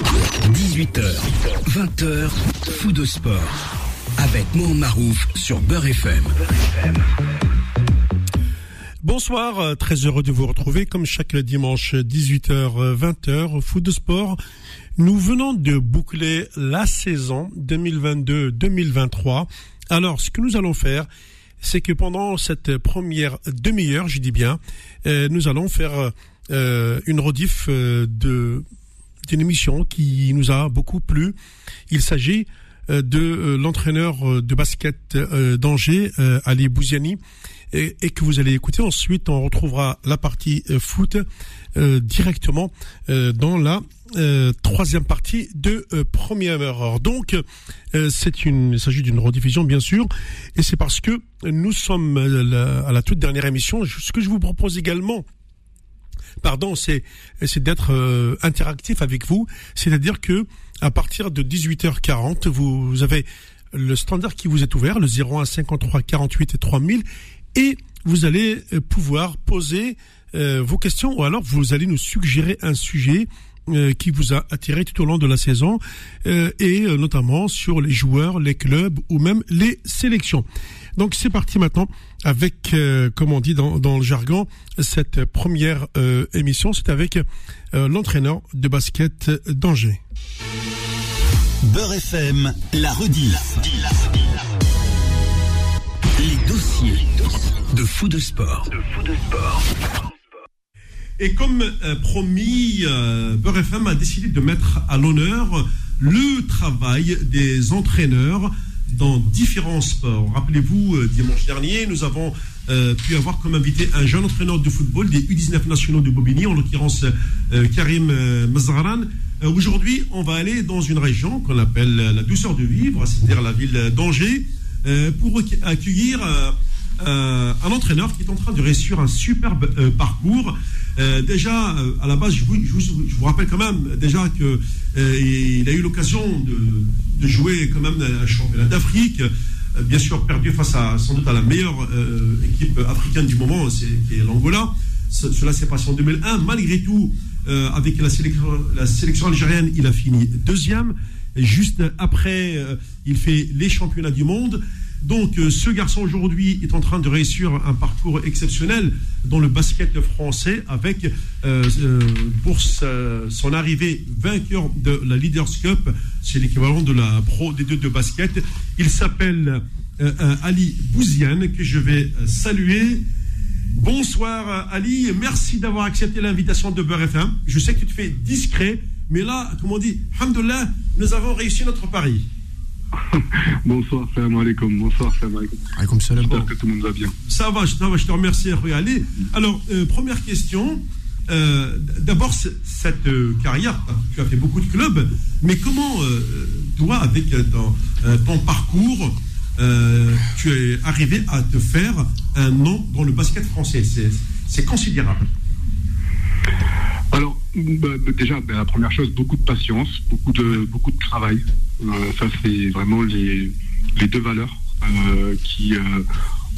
18h, 20h, fou de sport. Avec Mohamed Marouf sur Beurre FM. Bonsoir, euh, très heureux de vous retrouver comme chaque dimanche 18h 20h foot de sport. Nous venons de boucler la saison 2022-2023. Alors, ce que nous allons faire, c'est que pendant cette première demi-heure, je dis bien, euh, nous allons faire euh, une rediff de d'une émission qui nous a beaucoup plu. Il s'agit de l'entraîneur de basket d'Angers, Ali Bouziani, et, que vous allez écouter. Ensuite, on retrouvera la partie euh, foot euh, directement euh, dans la troisième partie de première heure. Donc, c'est une, il s'agit d'une rediffusion bien sûr, et c'est parce que nous sommes à la, toute dernière émission. Ce que je vous propose également, pardon, c'est c'est d'être interactif avec vous, c'est-à-dire que à partir de 18h40, vous, avez le standard qui vous est ouvert, le 01 53 48 et 3000, et vous allez euh, pouvoir poser euh, vos questions ou alors vous allez nous suggérer un sujet euh, qui vous a attiré tout au long de la saison et notamment sur les joueurs, les clubs ou même les sélections. Donc c'est parti maintenant avec, comme on dit dans, dans, le jargon, cette première émission. C'est avec l'entraîneur de basket d'Angers. Beurre FM, la redille. Les dossiers de fou de sport. Et comme euh, promis, euh, Beurre FM a décidé de mettre à l'honneur le travail des entraîneurs dans différents sports. Rappelez-vous, euh, dimanche dernier, nous avons pu avoir comme invité un jeune entraîneur de football des U19 nationaux de Bobigny, en l'occurrence Karim Mazharan. Aujourd'hui, on va aller dans une région qu'on appelle la douceur de vivre, c'est-à-dire la ville d'Angers, pour accueillir euh, un entraîneur qui est en train de réussir un superbe euh, parcours. Euh, déjà, à la base, je vous, rappelle quand même déjà que il a eu l'occasion de, jouer quand même un championnat d'Afrique. Bien sûr, perdu face à sans doute à la meilleure équipe africaine du moment, c'est qui est l'Angola. Cela s'est passé en 2001. Malgré tout, avec la sélection algérienne, il a fini deuxième. juste après, il fait les championnats du monde. Donc, euh, ce garçon aujourd'hui est en train de réussir un parcours exceptionnel dans le basket français avec, euh, euh, pour son arrivée, vainqueur de la Leaders Cup, c'est l'équivalent de la Pro des deux de basket. Il s'appelle Ali Bouziane, que je vais saluer. Bonsoir Ali, merci d'avoir accepté l'invitation de Beurre FM. Je sais que tu te fais discret, mais là, comme on dit, Alhamdoulilah, nous avons réussi notre pari. Bonsoir, salam alaikum. Bonsoir, salam alaikum. salam. J'espère que tout le monde va bien. Ça va, ça va je te remercie, Ali. Alors, euh, première question. Euh, D'abord, cette euh, carrière, tu as fait beaucoup de clubs, mais comment, euh, toi, avec ton parcours, tu es arrivé à te faire un nom dans le basket français? C'est considérable. Alors, bah, déjà, bah, la première chose, beaucoup de patience, beaucoup de, beaucoup de travail. Euh, ça, c'est vraiment les, les, deux valeurs euh, qui, euh,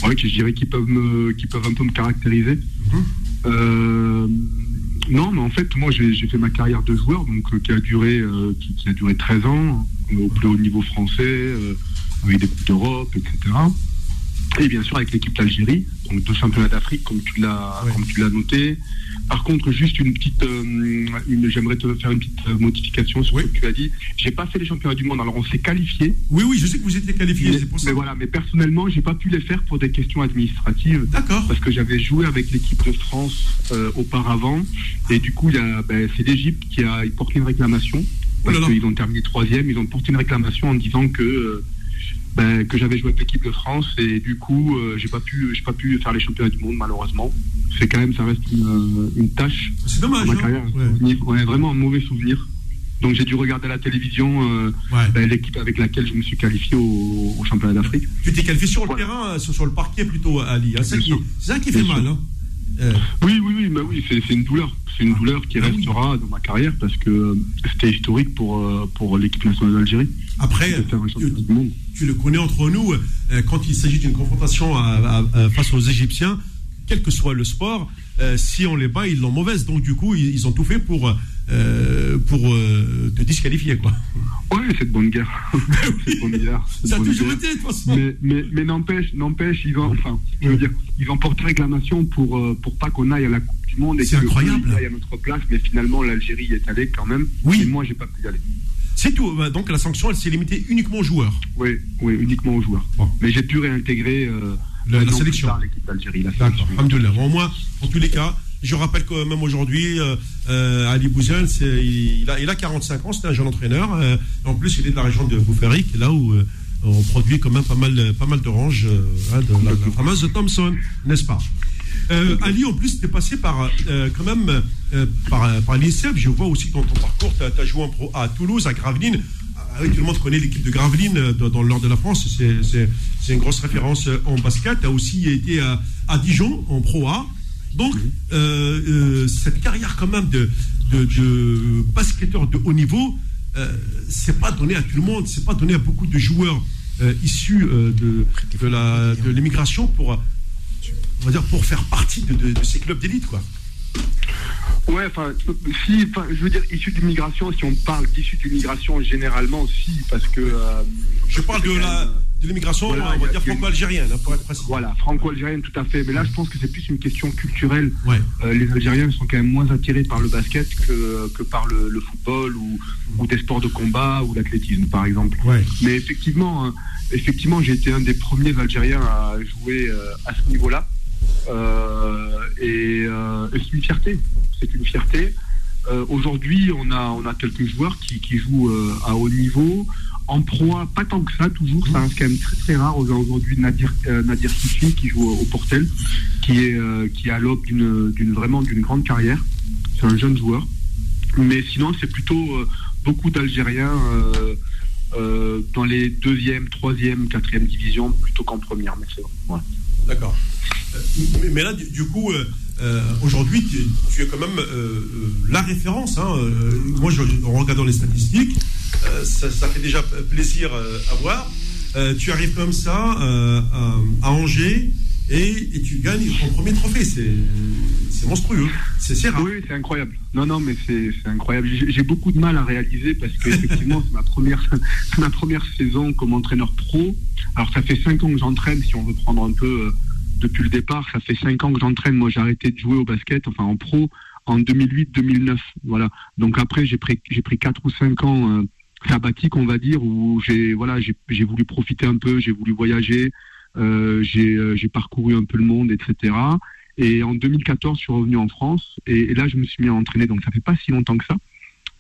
ouais, qui, je dirais, qui peuvent, me, qui peuvent un peu me caractériser. Mhm. non, mais en fait, moi, j'ai fait ma carrière de joueur, donc qui a duré, qui, a duré 13 ans au plus haut niveau français, avec des coupes d'Europe, etc. Et bien sûr avec l'équipe d'Algérie, donc deux championnats d'Afrique, comme tu l'as, comme tu l'as noté. Par contre, juste une petite, euh, j'aimerais te faire une petite euh, modification sur ce que tu as dit. J'ai pas fait les championnats du monde. Alors on s'est qualifié. Oui, oui, je sais que vous étiez qualifié. Mais, mais voilà, mais personnellement, j'ai pas pu les faire pour des questions administratives. D'accord. Parce que j'avais joué avec l'équipe de France euh, auparavant, et du coup, ben, c'est l'Égypte qui a porté une réclamation parce qu'ils ont terminé troisième. Ils ont porté une réclamation en disant que ben, que j'avais joué avec l'équipe de France et du coup euh, j'ai pas pu j'ai pas pu faire les championnats du monde malheureusement. C'est quand même ça reste une, euh, une tâche c'est dommage ma hein. carrière, ouais. vraiment un mauvais souvenir. Donc j'ai dû regarder à la télévision euh, ben, l'équipe avec laquelle je me suis qualifié au, championnat d'Afrique. Tu t'es qualifié sur le terrain sur, le parquet plutôt Ali hein. c'est ça qui, fait mal hein. oui oui oui oui c'est une douleur. C'est une douleur qui ah restera dans ma carrière parce que c'était historique pour pour l'équipe nationale d'Algérie. Après, tu, le connais entre nous, euh, quand il s'agit d'une confrontation face aux Égyptiens, quel que soit le sport, euh, si on les bat, ils l'ont mauvaise. Donc du coup, ils, ont tout fait pour pour te disqualifier, quoi. Oui, c'est de bonne guerre. c'est bonne guerre. Ça a toujours été, de toute façon. Mais, mais, mais n'empêche, n'empêche, ils ont, enfin, je veux dire, ils ont porté réclamation pour, pour pas qu'on aille à la Coupe du Monde et qu'on aille à notre place, mais finalement, l'Algérie est allée quand même. Oui. Et moi, j'ai pas pu y aller. C'est tout. Bah, donc la sanction, elle s'est limitée uniquement aux joueurs. Oui, oui, uniquement aux joueurs. Mais j'ai pu réintégrer euh, la, sélection. l'équipe d'Algérie. D'accord. Au moins, en tous les cas, je rappelle que même aujourd'hui, euh, euh, Ali Bouzen, il, a, il a 45 ans, c'est un jeune entraîneur. en plus, il est de la région de Boufféric, là où on produit quand même pas mal, pas mal d'oranges, hein, de la, la fameuse Thompson, n'est-ce pas? Euh, Ali, en plus, tu es passé par, euh, quand même, euh, par, par. Je vois aussi dans ton parcours, tu as, joué en pro à Toulouse, à Gravelines. Ah tout le monde connaît l'équipe de Gravelines dans, le nord de la France. C'est une grosse référence en basket. Tu as aussi été à, Dijon, en Pro A. Donc, cette carrière quand même de, de, basketteur de haut niveau, c'est pas donné à tout le monde. C'est pas donné à beaucoup de joueurs issus de, de l'immigration pour on va dire, pour faire partie de, ces clubs d'élite, quoi. Ouais, enfin, si, je veux dire, issu d'immigration, si on parle d'issu d'immigration, généralement, si, parce que. Euh, je parle de la. De l'immigration, on va dire franco-algérienne, hein, pour être précis. Voilà, franco-algérienne, tout à fait. Mais là, je pense que c'est plus une question culturelle. Euh, les Algériens sont quand même moins attirés par le basket que, que par le, football ou, ou, des sports de combat ou l'athlétisme, par exemple. Mais effectivement, hein, effectivement, j'ai été un des premiers Algériens à jouer euh, à ce niveau-là. Euh, euh, et, c'est une fierté. C'est une fierté. Aujourd'hui, on a, on a quelques joueurs qui, qui jouent à haut niveau. En proie, pas tant que ça, toujours. Ça reste quand même très, très rare. Aujourd'hui, Nadir, Nadir qui joue au Portel, qui est, qui est à l'aube d'une, vraiment d'une grande carrière. C'est un jeune joueur. Mais sinon, c'est plutôt beaucoup d'Algériens euh, dans les deuxième, troisième, quatrième divisions plutôt qu'en première. Mais D'accord. Euh, mais, là, du, coup, euh, aujourd'hui, tu, es quand même la référence. Hein, moi, je, en regardant les statistiques, ça, fait déjà plaisir à voir. tu arrives comme ça à Angers et, tu gagnes ton premier trophée. C'est monstrueux. C'est rare. Oui, c'est incroyable. Non, non, mais c'est incroyable. J'ai beaucoup de mal à réaliser parce qu'effectivement, c'est ma première, ma première saison comme entraîneur pro. Alors, ça fait cinq ans que j'entraîne, si on veut prendre un peu euh, depuis le départ. Ça fait cinq ans que j'entraîne. Moi, j'ai arrêté de jouer au basket, enfin en pro, en 2008-2009. Voilà. Donc après, j'ai pris, pris quatre ou cinq ans euh, sabbatiques, on va dire, où j'ai voilà, j'ai voulu profiter un peu, j'ai voulu voyager. Euh, euh, j'ai parcouru un peu le monde, etc. Et en 2014, je suis revenu en France et, là, je me suis mis à entraîner. Donc, ça fait pas si longtemps que ça.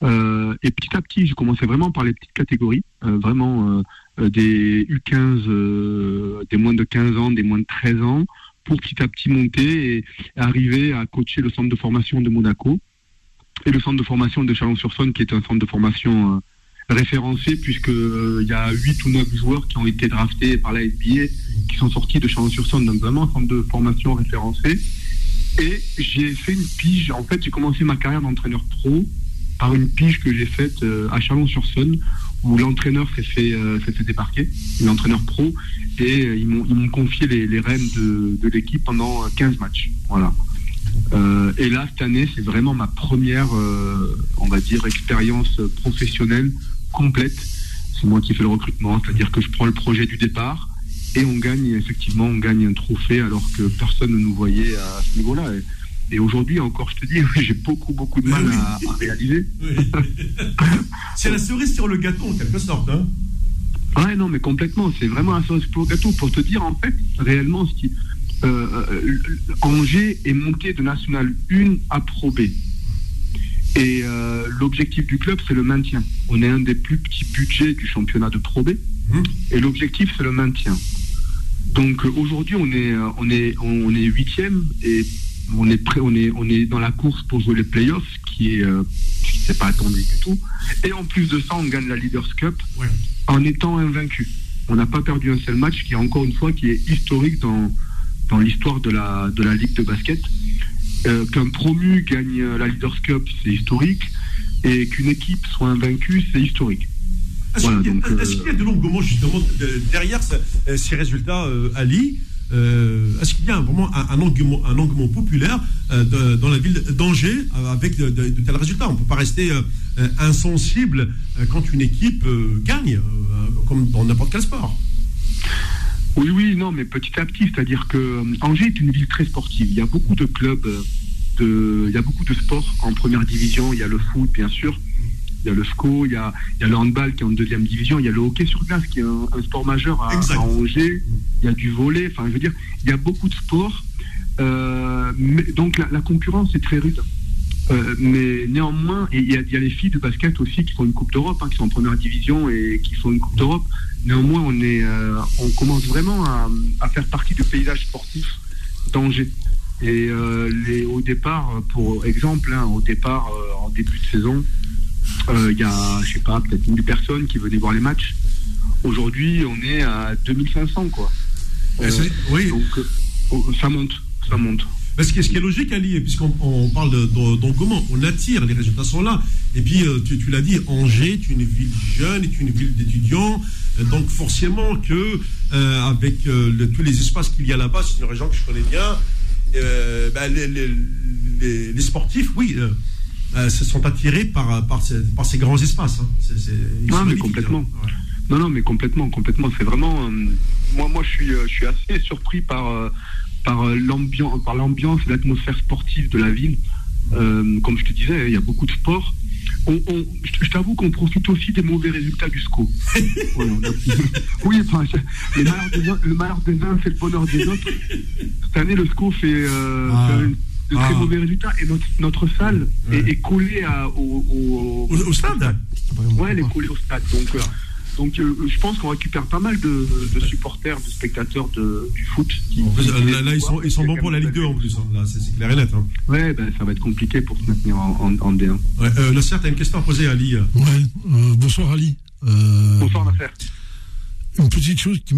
Euh, et petit à petit, j'ai commencé vraiment par les petites catégories, vraiment des U15, des moins de 15 ans, des moins de 13 ans, pour petit à petit monter et, arriver à coacher le centre de formation de Monaco et le centre de formation de Chalon-sur-Saône, qui est un centre de formation référencé puisque euh, il y a 8 ou 9 joueurs qui ont été draftés par la NBA qui sont sortis de Chalon-sur-Saône, donc vraiment un centre de formation référencé. Et j'ai fait une pige, en fait j'ai commencé ma carrière d'entraîneur pro par une pige que j'ai faite euh, à Chalon-sur-Saône où l'entraîneur s'est fait, euh, fait débarquer, l'entraîneur pro, et ils m'ont confié les, les rênes de, de l'équipe pendant 15 matchs. Voilà. et là, cette année, c'est vraiment ma première, on va dire, expérience professionnelle complète. C'est moi qui fais le recrutement, c'est-à-dire que je prends le projet du départ et on gagne, effectivement, on gagne un trophée alors que personne ne nous voyait à ce niveau-là. Et, aujourd'hui, encore, je te dis, j'ai beaucoup, beaucoup de mal à, réaliser. c'est la cerise sur le gâteau, en quelque sorte. Hein ouais, non, mais complètement. C'est vraiment la cerise sur le gâteau pour te dire, en fait, réellement, ce qui, euh, euh, Angers est monté de National 1 à Pro B. Et euh, l'objectif du club, c'est le maintien. On est un des plus petits budgets du championnat de Pro B. Mmh. Et l'objectif, c'est le maintien. Donc euh, aujourd'hui, on est, euh, on est, on est huitième et on est prêt, on est, on est dans la course pour jouer les playoffs, qui est, qui n'est pas attendu du tout. Et en plus de ça, on gagne la Leaders Cup en étant invaincu. On n'a pas perdu un seul match, qui est encore une fois qui est historique dans, dans l'histoire de la, de la ligue de basket. Euh, qu'un promu gagne euh, la Leaders Cup, c'est historique, et qu'une équipe soit invaincue, c'est historique. Est-ce qu'il y, a de l'engouement justement derrière ces résultats, Ali est-ce qu'il y a vraiment un, engouement, un engouement populaire dans la ville d'Angers avec de, tels résultats? On ne peut pas rester insensible quand une équipe gagne, comme dans n'importe quel sport. Oui, oui, non, mais petit à petit, c'est-à-dire que Angers est une ville très sportive. Il y a beaucoup de clubs, de, il y a beaucoup de sports en première division. Il y a le foot, bien sûr il y a le SCO, il y a, le handball qui est en deuxième division, il y a le hockey sur glace qui est un, sport majeur à, Angers, il y a du volet, enfin je veux dire, il y a beaucoup de sports. Euh, donc la, concurrence est très rude. Euh, mais néanmoins, il y, a, les filles de basket aussi qui font une Coupe d'Europe, hein, qui sont en première division et qui font une Coupe d'Europe. Néanmoins, on, est, euh, on commence vraiment à, faire partie du paysage sportif d'Angers. Et les, au départ, pour exemple, hein, au départ, en début de saison, euh, il y a, je sais pas, peut-être 1000 personnes qui venaient voir les matchs. Aujourd'hui, on est à 2500, quoi. Euh, oui. Donc, euh, oh, ça monte, ça monte. Ce, qui est, ce qui est logique, Ali, puisqu'on on parle d'engouement, on attire, les résultats sont là. Et puis, tu, tu l'as dit, Angers est une ville jeune, est une ville d'étudiants. Donc, forcément que, avec tous les espaces qu'il y a là-bas, c'est une région que je connais bien, ben, les, les, les, sportifs, oui, euh, se sont attirés par, par, ces, par ces grands espaces. Hein. non, mais complètement. Hein. Non, non, mais complètement, complètement. C'est vraiment. Euh, moi, moi, je suis, euh, je suis assez surpris par, par l'ambiance, par l'ambiance et l'atmosphère sportive de la ville. comme je te disais, il y a beaucoup de sport. On, je t'avoue qu'on profite aussi des mauvais résultats du SCO. oui, enfin, le malheur des uns, c'est le bonheur des autres. Cette année, le SCO fait, ah de très ah. mauvais résultats. Et notre, notre salle est, collée à, au, au, stade? Ouais, elle est collée au stade. Donc, euh, donc euh, je pense qu'on récupère pas mal de, de, supporters, de spectateurs de, du foot. là, ils sont, ils sont bons pour la Ligue 2 en plus. Hein. Là, c'est clair et net. Hein. Ouais, ben, ça va être compliqué pour se maintenir en, en, D1. Ouais, euh, Nasser, tu as une question à poser à Ali. Ouais, euh, bonsoir Ali. bonsoir Nasser. Une petite chose qui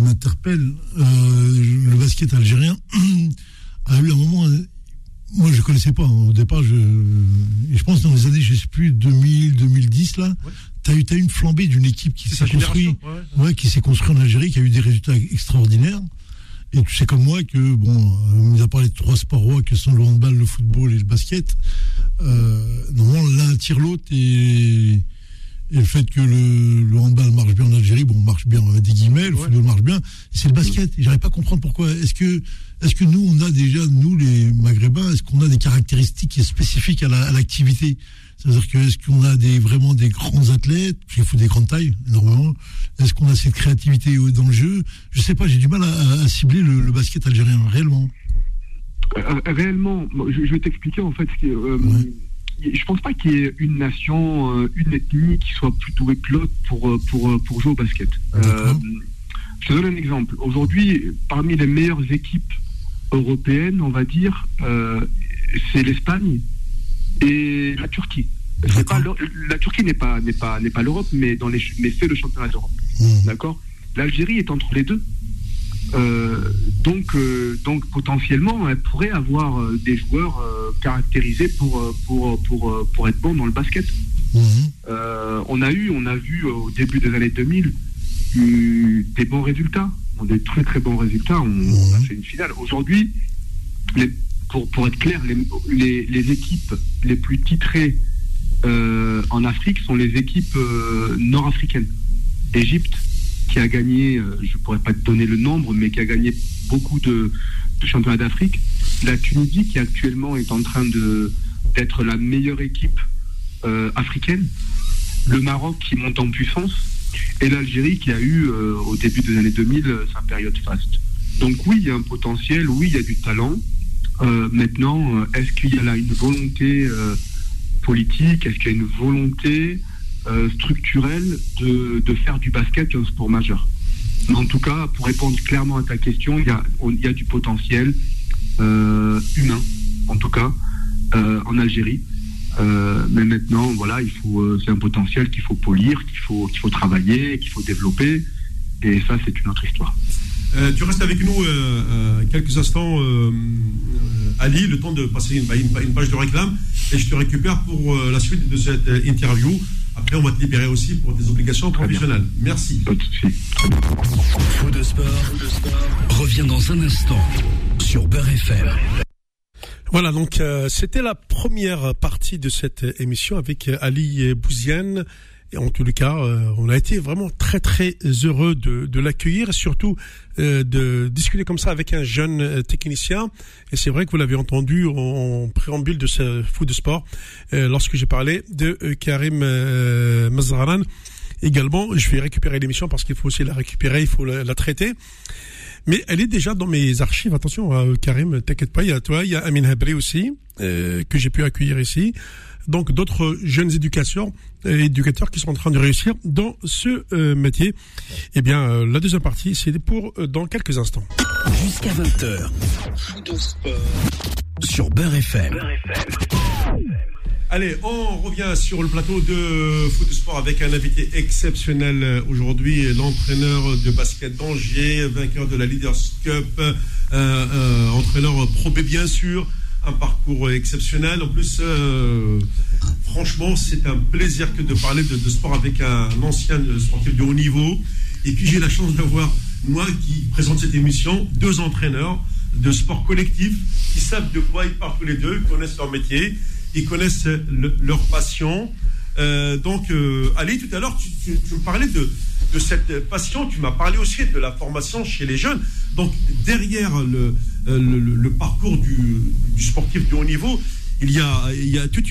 m'interpelle, le basket algérien. a eu un moment, euh, moi je ne connaissais pas hein. au départ, je, je pense dans les années, je sais plus, 2000, 2010 là, as eu, as une flambée d'une équipe qui s'est construite, ouais, qui s'est construite en Algérie, qui a eu des résultats extraordinaires. Et tu sais comme moi que, bon, on nous a parlé de trois sports rois que sont le handball, le football et le basket. Euh, normalement, l'un tire l'autre et, et, le fait que le, le, handball marche bien en Algérie, bon, marche bien, on des guillemets, le football marche bien, c'est le basket. Et j'arrive pas à comprendre pourquoi. Est-ce que est-ce que nous, on a déjà, nous les Maghrébins, est-ce qu'on a des caractéristiques spécifiques à l'activité? C'est-à-dire que est-ce qu'on a des, vraiment des grands athlètes, il faut des grandes tailles, énormément Est-ce qu'on a cette créativité dans le jeu? Je sais pas, j'ai du mal à, cibler le, basket algérien, réellement. Euh, euh, réellement, je, vais t'expliquer en fait ce qui est... Euh, je pense pas qu'il y ait une nation, une ethnie qui soit plus douée que l'autre pour, pour, pour jouer au basket. je te donne un exemple. Aujourd'hui, parmi les meilleures équipes européenne, on va dire, euh, c'est l'Espagne et la Turquie. la Turquie n'est pas n'est pas n'est pas l'Europe, mais dans les mais c'est le championnat d'Europe. Mmh. D'accord. L'Algérie est entre les deux. Euh, donc euh, donc potentiellement, elle pourrait avoir des joueurs caractérisés pour pour pour pour être bon dans le basket. Mmh. on a eu on a vu au début des années 2000 des bons résultats des très très bons résultats. On, a fait une finale. Aujourd'hui, pour, pour être clair, les, les, équipes les plus titrées euh, en Afrique sont les équipes euh, nord-africaines. Égypte, qui a gagné, euh, je ne pourrais pas te donner le nombre, mais qui a gagné beaucoup de, de championnats d'Afrique. La Tunisie, qui actuellement est en train d'être la meilleure équipe africaine. Le Maroc, qui monte en puissance et l'Algérie qui a eu au début des années 2000 euh, sa période faste. Donc oui, il y a un potentiel, oui, il y a du talent. Euh, maintenant, est-ce qu'il y a là une volonté politique, est-ce qu'il y a une volonté structurelle de, faire du basket un sport majeur? En tout cas, pour répondre clairement à ta question, il y a, du potentiel humain, en tout cas, en Algérie. Euh, mais maintenant, voilà, euh, c'est un potentiel qu'il faut polir, qu'il faut travailler, qu'il faut développer. Et ça, c'est une autre histoire. Euh, tu restes avec nous quelques instants, Ali, le temps de passer une, page de réclame, et je te récupère pour la suite de cette interview Après, on va te libérer aussi pour des obligations professionnelles. Merci. Pas de souci. Fou de sport, revient dans un instant sur Beurre FM. Voilà, donc euh, c'était la première partie de cette émission avec euh, Ali Bouziane. Et en les cas, euh, on a été vraiment très très heureux de, de l'accueillir surtout euh, de discuter comme ça avec un jeune euh, technicien. Et c'est vrai que vous l'avez entendu en, préambule de ce foot de sport lorsque j'ai parlé de Karim Mazraran. Également, je vais récupérer l'émission parce qu'il faut aussi la récupérer, il faut la, la traiter. Mais elle est déjà dans mes archives. Attention, Karim, t'inquiète pas. Il y a toi, il y a Amin Habri aussi euh, que j'ai pu accueillir ici. Donc d'autres jeunes éducateurs, euh, éducateurs qui sont en train de réussir dans ce euh, métier. Eh bien, euh, la deuxième partie, c'est pour euh, dans quelques instants. Jusqu'à 20h. Fou de sport sur Beurre FM. Allez, on revient sur le plateau de Foot Sport avec un invité exceptionnel aujourd'hui, l'entraîneur de basket d'Angers, vainqueur de la Leaders Cup, euh, euh, entraîneur Pro B bien sûr, un parcours exceptionnel. En plus, euh, franchement, c'est un plaisir que de parler de, sport avec un ancien sportif de haut niveau. Et puis j'ai la chance d'avoir, moi qui présente cette émission, deux entraîneurs de sport collectif qui savent de quoi ils parlent tous les deux, ils connaissent leur métier, ils connaissent le- leur passion. Euh, donc, euh, Ali, tout à l'heure, tu- tu me parlais de, de cette passion, tu m'as parlé aussi de la formation chez les jeunes. Donc, derrière le, euh, parcours du, sportif de haut niveau, il y, a, toute,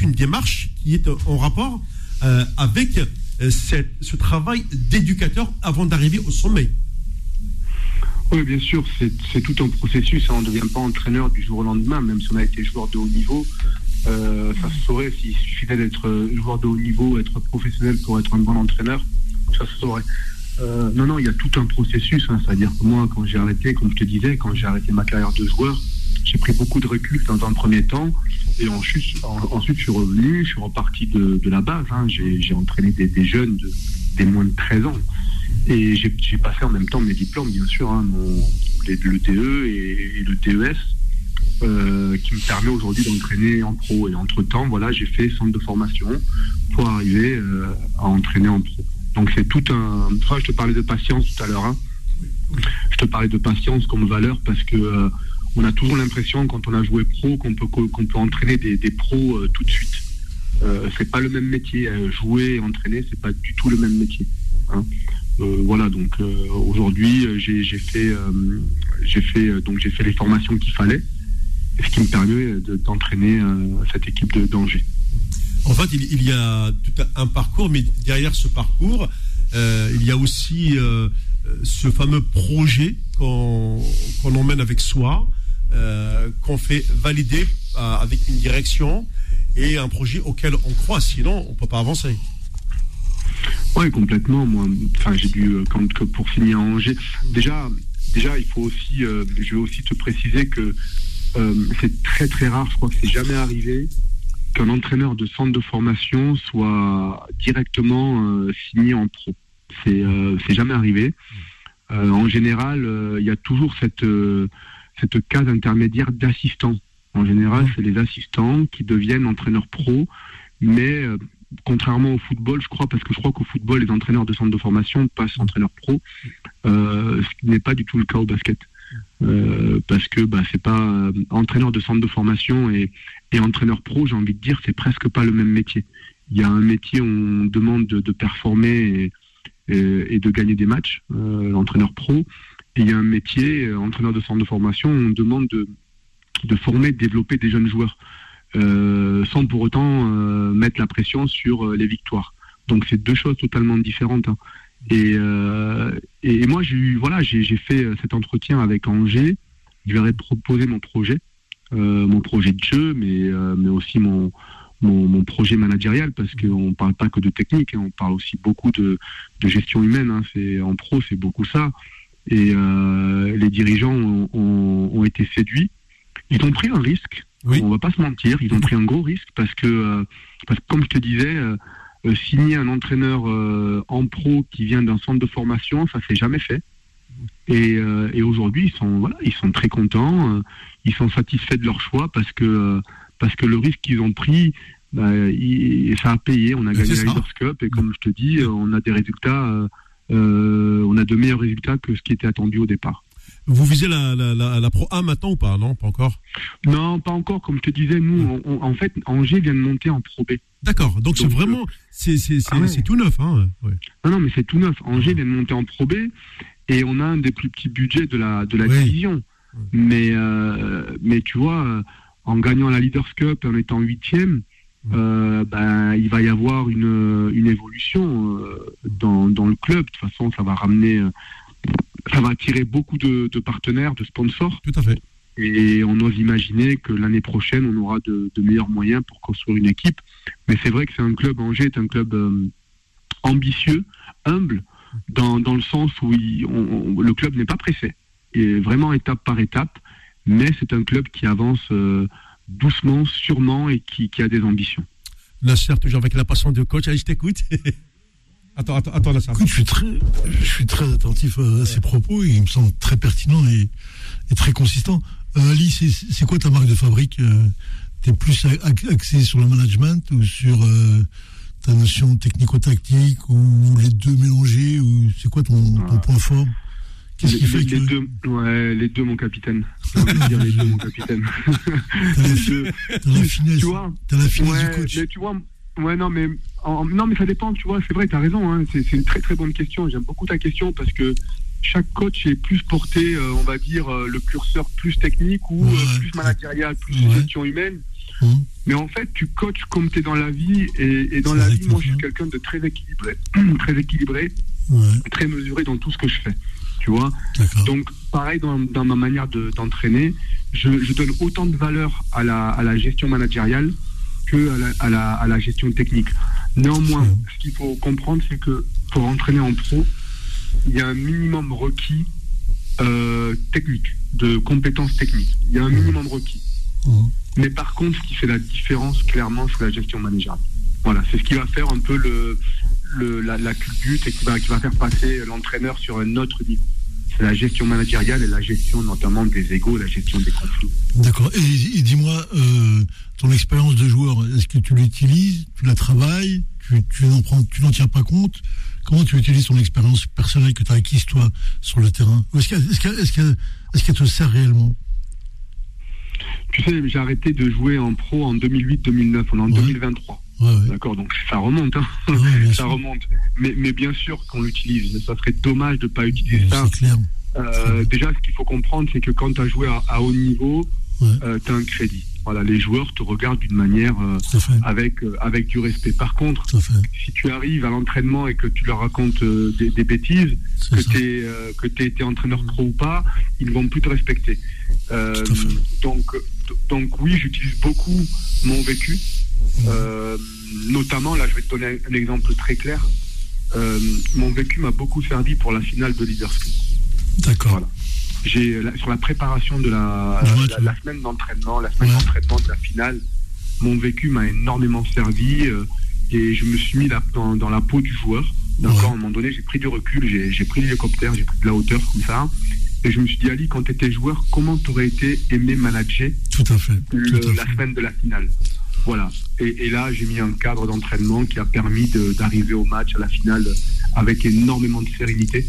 une- démarche qui est en rapport euh, avec euh, ce travail d'éducateur avant d'arriver au sommet. Oui, bien sûr, c'est tout un processus. hein. On ne devient pas entraîneur du jour au lendemain, même si on a été joueur de haut niveau. ça se saurait s'il suffisait d'être joueur de haut niveau, être professionnel pour être un bon entraîneur. Ça. Euh, non, non, il y a tout un processus. hein. C'est-à-dire que moi, quand j'ai arrêté, comme je te disais, quand j'ai arrêté ma carrière de joueur, j'ai pris beaucoup de recul dans un premier temps. Et ensuite, en- ensuite je suis revenu, je suis reparti de, la base. hein. J'ai entraîné des, jeunes, de- des moins de 13 ans. Et j'ai passé en même temps mes diplômes, bien sûr, hein, mon, DE et, le DES, euh, qui me permet aujourd'hui d'entraîner en pro. Et entre-temps, voilà, j'ai fait centre de formation pour arriver euh, à entraîner en pro. Donc c'est tout un... Enfin, je te parlais de patience tout à l'heure. hein. Je te parlais de patience comme valeur parce que euh, on a toujours l'impression quand on a joué pro qu'on peut, qu'on peut entraîner des, des pros euh, tout de suite. Euh, c'est pas le même métier. Euh, jouer et entraîner, c'est pas du tout le même métier. hein. Voilà, donc aujourd'hui j'ai fait, j'ai fait donc j'ai fait les formations qu'il fallait, ce qui me permet de- d'entraîner cette équipe de d'Angers. En fait, il, y a tout un parcours, mais derrière ce parcours, euh, il y a aussi euh, ce fameux projet qu'on emmène avec soi, euh, qu'on fait valider avec une direction et un projet auquel on croit. Sinon, on peut pas avancer. Oui, complètement. Moi, enfin, j'ai dû pour signer à Angers. Déjà, déjà, il faut aussi, je vais aussi te préciser que c'est très très rare. Je crois que c'est jamais arrivé qu'un entraîneur de centre de formation soit directement euh, signé en pro. C'est euh, jamais arrivé. Euh, en général, il y a toujours cette cette case intermédiaire d'assistant. En général, c'est les assistants qui deviennent entraîneurs pro, mais contrairement au football, je crois, parce que je crois qu'au football, les entraîneurs de centre de formation passent entraîneurs pro, euh, ce qui n'est pas du tout le cas au basket. Euh, parce que bah, c'est pas euh, entraîneur de centre de formation et, entraîneur pro, j'ai envie de dire, c'est presque pas le même métier. Il y a un métier où on demande de, performer et, de gagner des matchs, euh, l'entraîneur pro, et il y a un métier, entraîneur de centre de formation, où on demande de, former, de développer des jeunes joueurs sans pour autant mettre la pression sur les victoires. Donc c'est deux choses totalement différentes. hein. Et, euh, et moi j'ai eu voilà j'ai fait euh, cet entretien avec Angers. Je leur ai proposé mon projet, euh, mon projet de jeu, mais euh, mais aussi mon mon, mon projet managérial parce qu'on parle pas que de technique, hein, on parle aussi beaucoup de, de gestion humaine. hein. C'est en pro c'est beaucoup ça. Et euh, les dirigeants ont, ont, ont été séduits. Ils ont pris un risque. Oui. On va pas se mentir, ils ont pris un gros risque parce que, euh, parce que comme je te disais, signer un entraîneur euh, en pro qui vient d'un centre de formation, ça s'est jamais fait. Et, euh, et aujourd'hui, ils sont voilà, ils sont très contents, euh, ils sont satisfaits de leur choix parce que euh, parce que le risque qu'ils ont pris bah, il- ça a payé. On a Mais gagné la. Leaders Cup et comme je te dis, on a des résultats, euh, euh, on a de meilleurs résultats que ce qui était attendu au départ. Vous visez la, la, la, la Pro A maintenant ou pas Non, pas encore. Non, pas encore. Comme je te disais, nous, on- on- en fait, Angers vient de monter en Pro B. D'accord. Donc c'est Donc, vraiment, c'est ah ouais. tout neuf, hein. Ouais. Non, non, mais c'est tout neuf. Angers vient de monter en Pro B et on a un des plus petits budgets de la, de la division. Mais, euh, mais tu vois, euh, en gagnant la Leaders Cup et en étant huitième, euh, ben, il va y avoir une, une évolution euh, dans, dans le club. De toute façon, ça va ramener, euh, ça va attirer beaucoup de, de partenaires, de sponsors. Tout à fait. Et on ose imaginer que l'année prochaine, on aura de, de meilleurs moyens pour construire une équipe. Mais c'est vrai que c'est un club, Angers est un club euh, ambitieux, humble, dans, dans le sens où il- on- on- le club n'est pas pressé. Et vraiment étape par étape. Mais c'est un club qui avance euh, doucement, sûrement et qui, qui a des ambitions. Nasser, toujours avec la passion de coach. Allez, je t'écoute. attends, attends, attends, Nasser. Écoute, je suis très, je suis très attentif à, ses propos et il me semble très pertinent et, et très consistant. Euh, Ali, c'est- quoi ta marque de fabrique Tu es plus axé sur le management ou sur euh, ta notion technico-tactique ou les deux mélangés ou c'est quoi ton, ton Ah. point fort? Qu'est-ce qui les, fait les que deux, ouais, les deux, mon capitaine. Dire les deux, mon capitaine. t'as la, Les fi- finesse, Tu vois t'as la finesse Ouais, du coach mais tu vois, ouais, non, mais en- non, mais ça dépend. Tu vois, c'est vrai, t'as raison. Hein, c'est une très très bonne question. J'aime beaucoup ta question parce que chaque coach est plus porté, euh, on va dire, euh, le curseur plus technique ou euh, plus managérial, plus Ouais. gestion humaine. Hum, Mais en fait, tu coaches comme tu es dans la vie et, et dans la vie, moi, je suis quelqu'un de très équilibré, très équilibré, très mesuré dans tout ce que je fais. Tu vois. Donc, pareil dans, dans ma manière de- d'entraîner, je, je donne autant de valeur à la, à la gestion managériale que à la, à la, à la gestion technique. Néanmoins, ce qu'il faut comprendre, c'est que pour entraîner en pro, il y a un minimum requis euh, technique, de compétences techniques. Il y a un minimum requis. Mais par contre, ce qui fait la différence, clairement, c'est la gestion managériale. Voilà, c'est ce qui va faire un peu le, le, la, la culbute et qui va, qui va faire passer l'entraîneur sur un autre niveau. La gestion managériale et la gestion notamment des égaux, la gestion des conflits. D'accord. Et, et dis-moi, euh, ton expérience de joueur, est-ce que tu l'utilises, tu la travailles, tu, tu n'en prends, tu n'en tiens pas compte? Comment tu utilises ton expérience personnelle que tu as acquise toi sur le terrain? Est-ce qu'elle te sert réellement? Tu sais, j'ai arrêté de jouer en pro en 2008-2009, on est en Ouais. 2023. Ouais, ouais. D'accord, donc ça remonte, hein. Ouais, bien ça remonte. Mais, mais bien sûr qu'on l'utilise. Ça serait dommage de ne pas utiliser ça. C'est clair. Euh, déjà, ce qu'il faut comprendre, c'est que quand tu as joué à, à haut niveau, Ouais. tu as un crédit. Voilà, les joueurs te regardent d'une manière euh, avec, euh, avec du respect. Par contre, si tu arrives à l'entraînement et que tu leur racontes euh, des, des bêtises, que tu es, été entraîneur pro ou pas, ils vont plus te respecter. Euh, donc, donc oui, j'utilise beaucoup mon vécu. Euh, notamment, là, je vais te donner un, un exemple très clair. Euh, mon vécu m'a beaucoup servi pour la finale de Leaders. D'accord. Voilà. J'ai la- sur la préparation de la, la, la semaine d'entraînement, la semaine Ouais. d'entraînement de la finale, mon vécu m'a énormément servi euh, et je me suis mis là, dans, dans la peau du joueur. D'accord, Ouais. à un moment donné, j'ai pris du recul, j'ai pris l'hélicoptère, j'ai pris de la hauteur comme ça. Et je me suis dit, Ali, quand tu étais joueur, comment tu aurais été aimé manager Tout à fait. le- Tout à la semaine de la finale? Voilà. Et, et là, j'ai mis un cadre d'entraînement qui a permis d'arriver au match, à la finale, avec énormément de sérénité.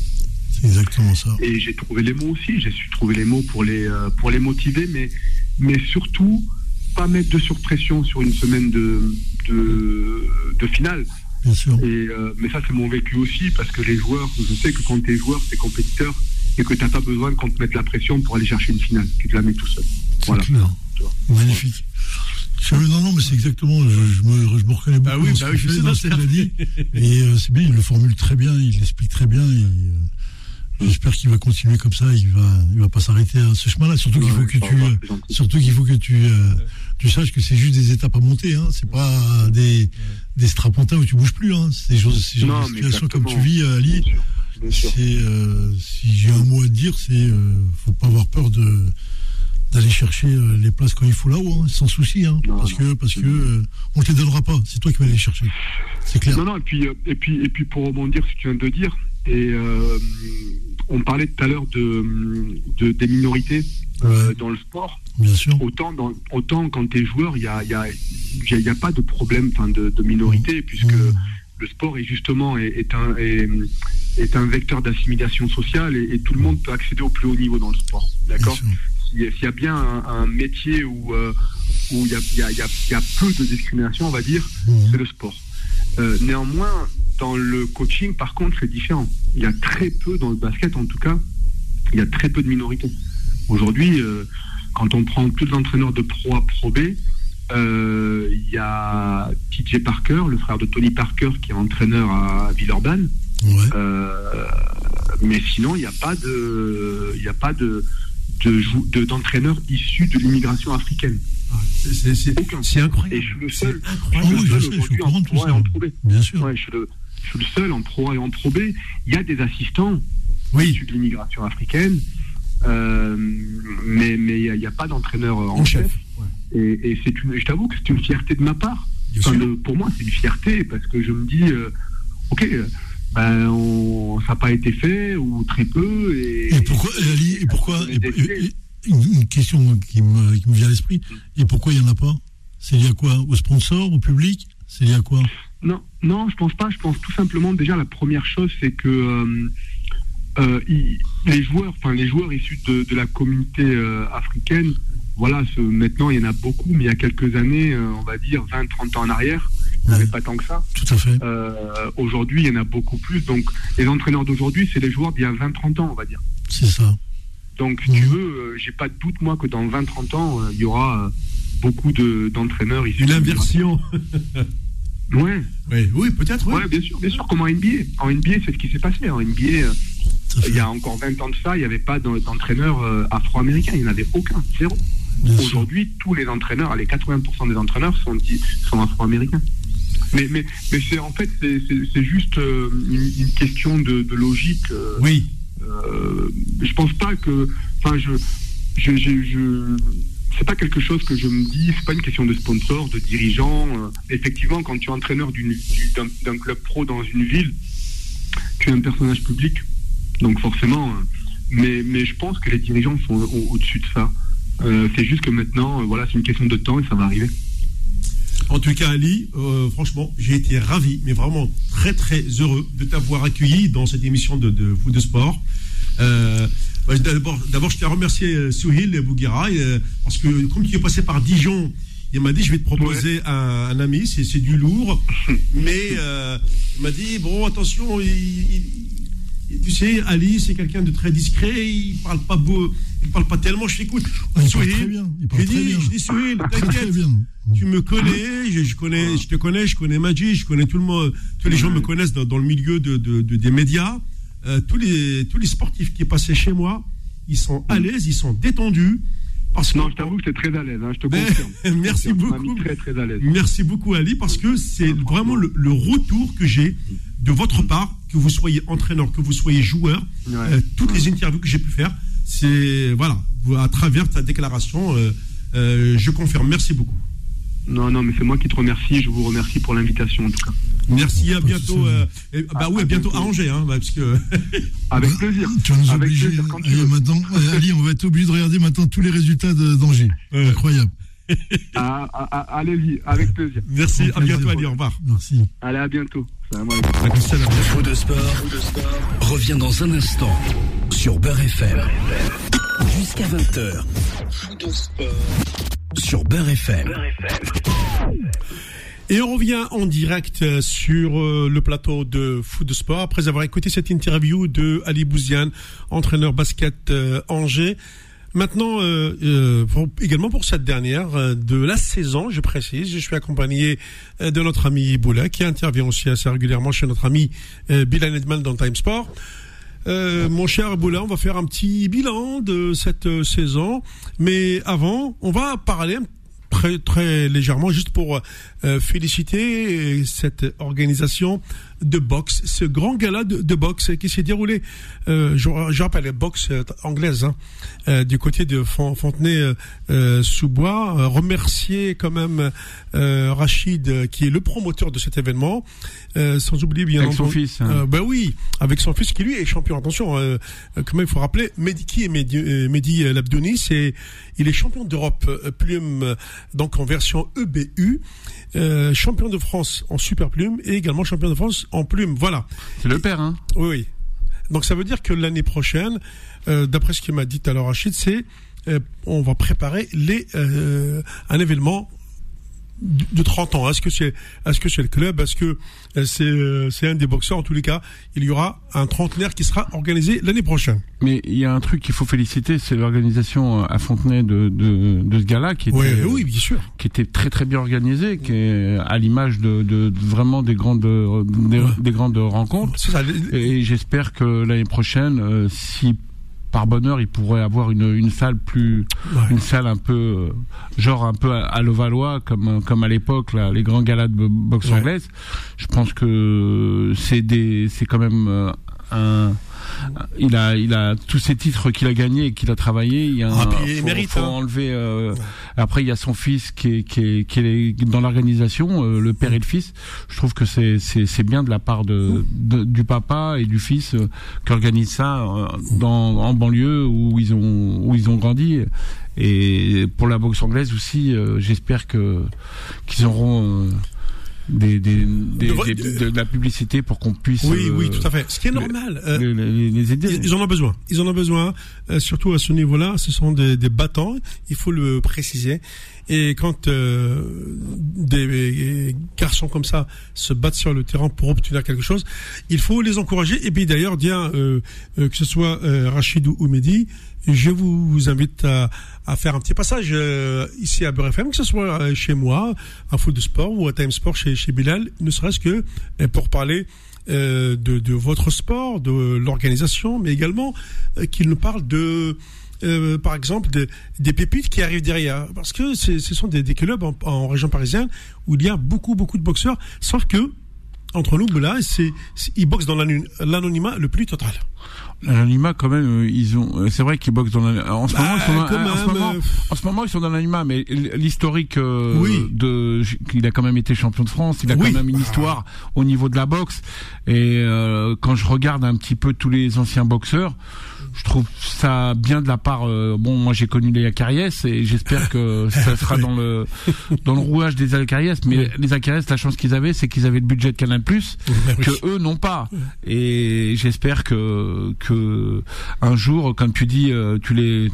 C'est exactement ça. Et j'ai trouvé les mots aussi, j'ai su trouver les mots pour les, euh, pour les motiver, mais, mais surtout, pas mettre de surpression sur une semaine de, de, de finale. Bien sûr. Et, euh, mais ça, c'est mon vécu aussi, parce que les joueurs, je sais que quand tu es joueur, tu es compétiteur, et que tu n'as pas besoin qu'on te mette la pression pour aller chercher une finale. Tu te la mets tout seul. Voilà. clair. Magnifique. Je- non, non, mais c'est exactement. Je, je me, je me reconnais beaucoup Bah oui, dans ce bah oui, je sais, dans ce qu'il c'est- a dit. Et euh, c'est bien, il le formule très bien, il l'explique très bien. Et, euh, J'espère qu'il va continuer comme ça. Il va, il va pas s'arrêter à ce chemin-là. Surtout qu'il faut que tu, euh, surtout qu'il faut que tu, euh, tu saches que c'est juste des étapes à monter. Hein. C'est pas des, des strapontins où tu bouges plus. Hein. C'est des situations comme tu vis, Ali. C'est, euh, si j'ai un mot à te dire, c'est, euh, faut pas avoir peur de d'aller chercher euh, les places quand il faut là-haut, hein, sans souci, hein, Non, parce non. que parce que euh, on te les donnera pas. C'est toi qui vas aller les chercher. C'est clair. Non, non, et puis, euh, et puis, et puis pour rebondir sur ce que tu viens de dire, et euh, on parlait tout à l'heure de, de, des minorités euh, dans le sport. Bien sûr. Autant, dans, autant quand tu es joueur, il n'y a, y a, y a, pas de problème de, de minorité, puisque le sport est justement est, un, est, un vecteur d'assimilation sociale et, tout le monde peut accéder au plus haut niveau dans le sport. D'accord? S'il y a bien un, métier où euh, où il y a, y, y, y a, peu de discrimination, on va dire, c'est le sport. Euh, néanmoins, dans le coaching, par contre, c'est différent. Il y a très peu, dans le basket en tout cas, il y a très peu de minorités. Aujourd'hui, euh, quand on prend tous les entraîneurs de Pro A, Pro B, euh, il y a TJ Parker, le frère de Tony Parker, qui est entraîneur à Villeurbanne. mais sinon, il n'y a pas de, il n'y a pas de, d'entraîneurs de, issus de l'immigration africaine. C'est incroyable. Et je suis le seul, aujourd'hui en pro et en pro. Bien sûr. je, suis le, seul en pro et en pro B. Il y a des assistants oui. issus de l'immigration africaine, euh, mais mais il n'y a, pas d'entraîneur en, chef. Et, c'est une, je t'avoue que c'est une fierté de ma part. pour moi, c'est une fierté parce que je me dis, euh, ok, ben, on, ça n'a pas été fait ou très peu. Et, pourquoi, et pourquoi une, question qui me, qui me vient à l'esprit. Et pourquoi il n'y en a pas? C'est lié à quoi? Au sponsor Au public? C'est lié à quoi? Non, non, je pense pas. Je pense tout simplement, déjà, la première chose, c'est que euh, euh, les joueurs, enfin les joueurs issus de, la communauté euh, africaine, voilà, ce, maintenant il y en a beaucoup, mais il y a quelques années, on va dire 20-30 ans en arrière, il n'y avait pas tant que ça. Tout à fait. aujourd'hui, il y en a beaucoup plus. Donc, les entraîneurs d'aujourd'hui, c'est les joueurs d'il y a 20-30 ans, on va dire. C'est ça. Donc, si tu veux, euh, j'ai pas de doute, moi, que dans 20-30 ans, euh, il y aura euh, beaucoup d'entraîneurs ici. Une inversion. ouais. Oui, oui peut-être. Oui. Ouais, bien sûr, bien sûr, comme en NBA. En NBA, c'est ce qui s'est passé. En NBA, il y a encore 20 ans de ça, il n'y avait pas d'entraîneurs afro-américains. Il n'y en avait aucun, zéro. Aujourd'hui, tous les entraîneurs, les 80% des entraîneurs sont, sont afro-américains. Mais, mais, mais c'est en fait, c'est juste une, question de, de logique. oui. Euh, je pense pas que. Enfin, je. je, je, c'est pas quelque chose que je me dis, c'est pas une question de sponsor, de dirigeant. Euh, effectivement, quand tu es entraîneur d'un club pro dans une ville, tu es un personnage public. Donc forcément, euh, mais, mais je pense que les dirigeants sont au-dessus de ça. c'est juste que maintenant, voilà, c'est une question de temps et ça va arriver. En tout cas, Ali, franchement, j'ai été ravi, mais vraiment très très heureux de t'avoir accueilli dans cette émission de, de foot de sport. Euh, bah, d'abord, je tiens à remercier euh, Souhil Bouguera, euh, parce que comme tu es passé par Dijon, il m'a dit je vais te proposer un, ami, c'est du lourd, mais il m'a dit bon attention, tu sais Ali c'est quelqu'un de très discret, il parle pas beau, il parle pas tellement, je t'écoute. il parle très bien. Je dis, je dis Souhil, t'inquiète, tu me connais, je, connais, je te connais, je connais Maggi, je connais tout le monde, tous les gens me connaissent dans, le milieu de, des médias. Euh, tous, les, tous les sportifs qui passaient chez moi, ils sont à l'aise, ils sont détendus. Parce non, je t'avoue que c'est très à l'aise, hein, je te confirme. merci beaucoup. Très, très à l'aise. Merci beaucoup, Ali, parce que c'est vraiment le, retour que j'ai de votre part, que vous soyez entraîneur, que vous soyez joueur, euh, toutes les interviews que j'ai pu faire, c'est, voilà, à travers ta déclaration, euh, je confirme. Merci beaucoup. Non, non, mais c'est moi qui te remercie. Je vous remercie pour l'invitation, en tout cas. Merci, à bientôt. Euh, bah oui, à bientôt à Angers, hein, parce que. Avec plaisir. Tu vas nous obliger. maintenant, Ali, on va être obligé de regarder maintenant tous les résultats d'Angers. Incroyable. Ah, ah, ah, allez-y, avec plaisir. Merci, à bientôt, Ali, au revoir. Merci. Allez, à bientôt. Faux de sport, revient dans un instant sur Beurre FM. Jusqu'à 20h. Faux de sport sur Beurre FM. Et on revient en direct sur euh, le plateau de Foot de Sport après avoir écouté cette interview de Ali Bouziane, entraîneur basket euh, Angers. Maintenant, euh, également pour cette dernière de la saison, je précise, je suis accompagné de notre ami Boula qui intervient aussi assez régulièrement chez notre ami Bilal Edman dans Time Sport. Euh, mon cher Boula, on va faire un petit bilan de cette euh, saison. Mais avant, on va parler très, très légèrement, juste pour euh, féliciter cette organisation de boxe, ce grand gala de, boxe qui s'est déroulé, euh, je, je, rappelle, boxe euh, anglaise, hein, euh, du côté de Fontenay-sous-Bois. remercier quand même Rachid, qui est le promoteur de cet événement, sans oublier bien avec son fils. Hein. ben oui, avec son fils qui lui est champion. Attention, quand il faut rappeler, Mehdi, qui est Mehdi, Mehdi Labdouni, c'est il est champion d'Europe plume, donc en version EBU. Euh, champion de France en super plume et également champion de France en plume. Voilà. C'est le père, hein Oui, oui. Donc ça veut dire que l'année prochaine, euh, d'après ce qu'il m'a dit tout à l'heure Rachid, c'est euh, on va préparer les un événement de 30 ans. Est-ce que c'est est-ce que c'est le club? Est-ce que euh, c'est euh, c'est un des boxeurs? En tous les cas, il y aura un trentenaire qui sera organisé l'année prochaine. Mais il y a un truc qu'il faut féliciter, c'est l'organisation à Fontenay de, de, de ce gala qui était oui, bien sûr. qui était très très bien organisé, qui est à l'image de, de, vraiment des grandes des, grandes rencontres. Et j'espère que l'année prochaine, euh, si par bonheur, il pourrait avoir une, une salle plus, une salle un peu, euh, genre un peu à, Levallois, comme, comme à l'époque, là, les grands galas de boxe anglaise. Je pense que c'est des, c'est quand même euh, un, il a, il a tous ces titres qu'il a gagnés et qu'il a travaillé. Il y a ah, il mérite. Faut hein. enlever. Euh, après, il y a son fils qui est, qui est, qui est dans l'organisation, euh, le père et le fils. Je trouve que c'est, c'est, c'est bien de la part de, du papa et du fils euh, qui organisent ça euh, dans, en banlieue où ils ont, où ils ont grandi. Et pour la boxe anglaise aussi, j'espère que qu'ils auront des, des, des, de, la publicité pour qu'on puisse oui oui tout à fait. Ce qui est normal euh, les, aider. ils en ont besoin. Ils en ont besoin euh, surtout à ce niveau là ce sont des, des battants. Il faut le préciser et quand euh, des garçons comme ça se battent sur le terrain pour obtenir quelque chose il faut les encourager. Et puis d'ailleurs dire que ce soit Rachid ou Mehdi je vous, invite à, faire un petit passage euh, ici à Beurre que ce soit euh, chez moi, à Foot de Sport ou à Time Sport chez, chez Bilal, ne serait-ce que euh, pour parler de, votre sport, de l'organisation, mais également qu'il nous parle de, par exemple, des pépites qui arrivent derrière. Parce que ce sont des, clubs en, région parisienne où il y a beaucoup, beaucoup de boxeurs, sauf que, entre nous, là, c'est, ils boxent dans l'anonymat le plus total. L'anima quand même, euh, ils ont. Euh, c'est vrai qu'ils boxent dans l'anima. En ce moment, ils sont dans, en, moment, en ce moment, ils sont dans l'anima, mais l'historique euh, oui. de, il a quand même été champion de France. Il a quand même une histoire au niveau de la boxe. Et quand je regarde un petit peu tous les anciens boxeurs, je trouve ça bien de la part. Euh, bon, moi j'ai connu les Acariès et j'espère que ça sera dans le dans le rouage des Acariès. Mais les Acariès, la chance qu'ils avaient, c'est qu'ils avaient le budget de Canal Plus que eux n'ont pas. Et j'espère que que un jour, comme tu dis, euh, tu les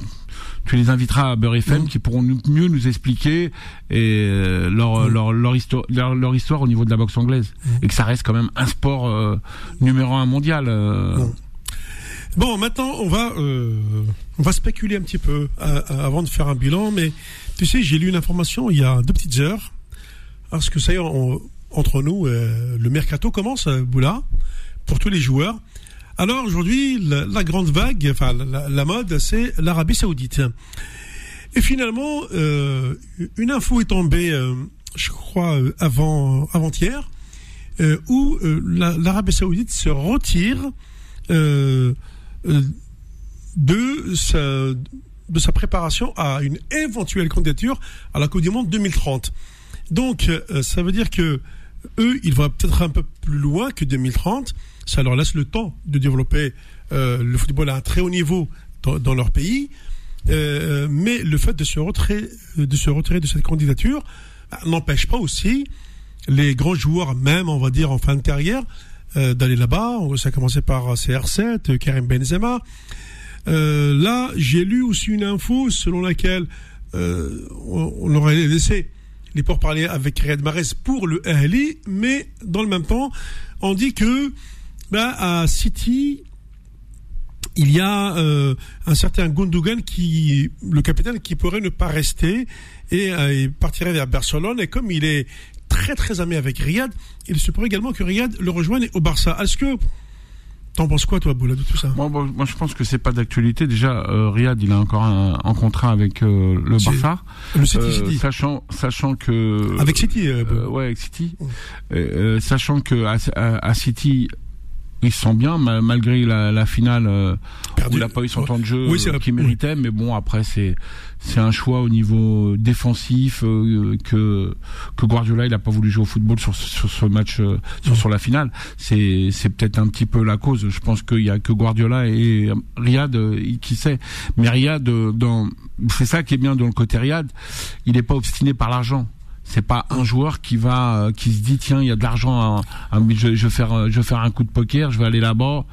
tu les inviteras à Beurre FM qui pourront mieux nous expliquer et euh, leur, leur, leur, histoire, leur, histoire au niveau de la boxe anglaise et que ça reste quand même un sport numéro un mondial. Bon, maintenant, on va, euh, on va spéculer un petit peu euh, euh, avant de faire un bilan. Mais tu sais, j'ai lu une information il y a deux petites heures. Parce que ça y est, entre nous, le mercato commence, Boula, pour tous les joueurs. Alors aujourd'hui, la, grande vague, enfin la, mode, c'est l'Arabie Saoudite. Et finalement, une info est tombée, je crois, avant avant-hier, où l'Arabie Saoudite se retire euh, de sa, de sa préparation à une éventuelle candidature à la Coupe du Monde 2030. Donc, euh, ça veut dire que eux, ils vont peut-être un peu plus loin que 2030. Ça leur laisse le temps de développer euh, le football à un très haut niveau dans, leur pays. mais le fait de se retirer de, cette candidature n'empêche pas aussi les grands joueurs, même on va dire en fin de carrière, euh, d'aller là-bas. Ça a commencé par CR7, euh, Karim Benzema. Euh, là, j'ai lu aussi une info selon laquelle on, aurait laissé les pourparlers avec Riyad Mahrez pour le Ahli, mais dans le même temps, on dit que bah, à City, il y a un certain Gundogan qui, le capitaine, qui pourrait ne pas rester et partirait vers Barcelone. Et comme il est très très ami avec Riyad. Il se pourrait également que Riyad le rejoigne au Barça. Est-ce que T'en penses quoi, toi, Boula, de tout ça? Moi, moi, je pense que c'est pas d'actualité. Déjà, euh, Riyad, il a encore un, un contrat avec euh, le Barça. Le City, City, Sachant, sachant que. Avec City. ouais, avec City. sachant que à, à City, il se sent bien malgré la, la finale euh, où il n'a pas eu son temps de jeu oui, qu'il méritait. Mais bon, après c'est c'est un choix au niveau défensif euh, que que Guardiola il a pas voulu jouer au football sur sur ce match euh, sur, sur la finale. C'est c'est peut-être un petit peu la cause. Je pense qu'il y a que Guardiola et Riyad qui sait. Mais Riyad dans c'est ça qui est bien dans le côté Riyad. Il n'est pas obstiné par l'argent c'est pas un joueur qui va euh, qui se dit tiens il y a de l'argent je, je vais faire euh, je vais faire un coup de poker je vais aller là-bas.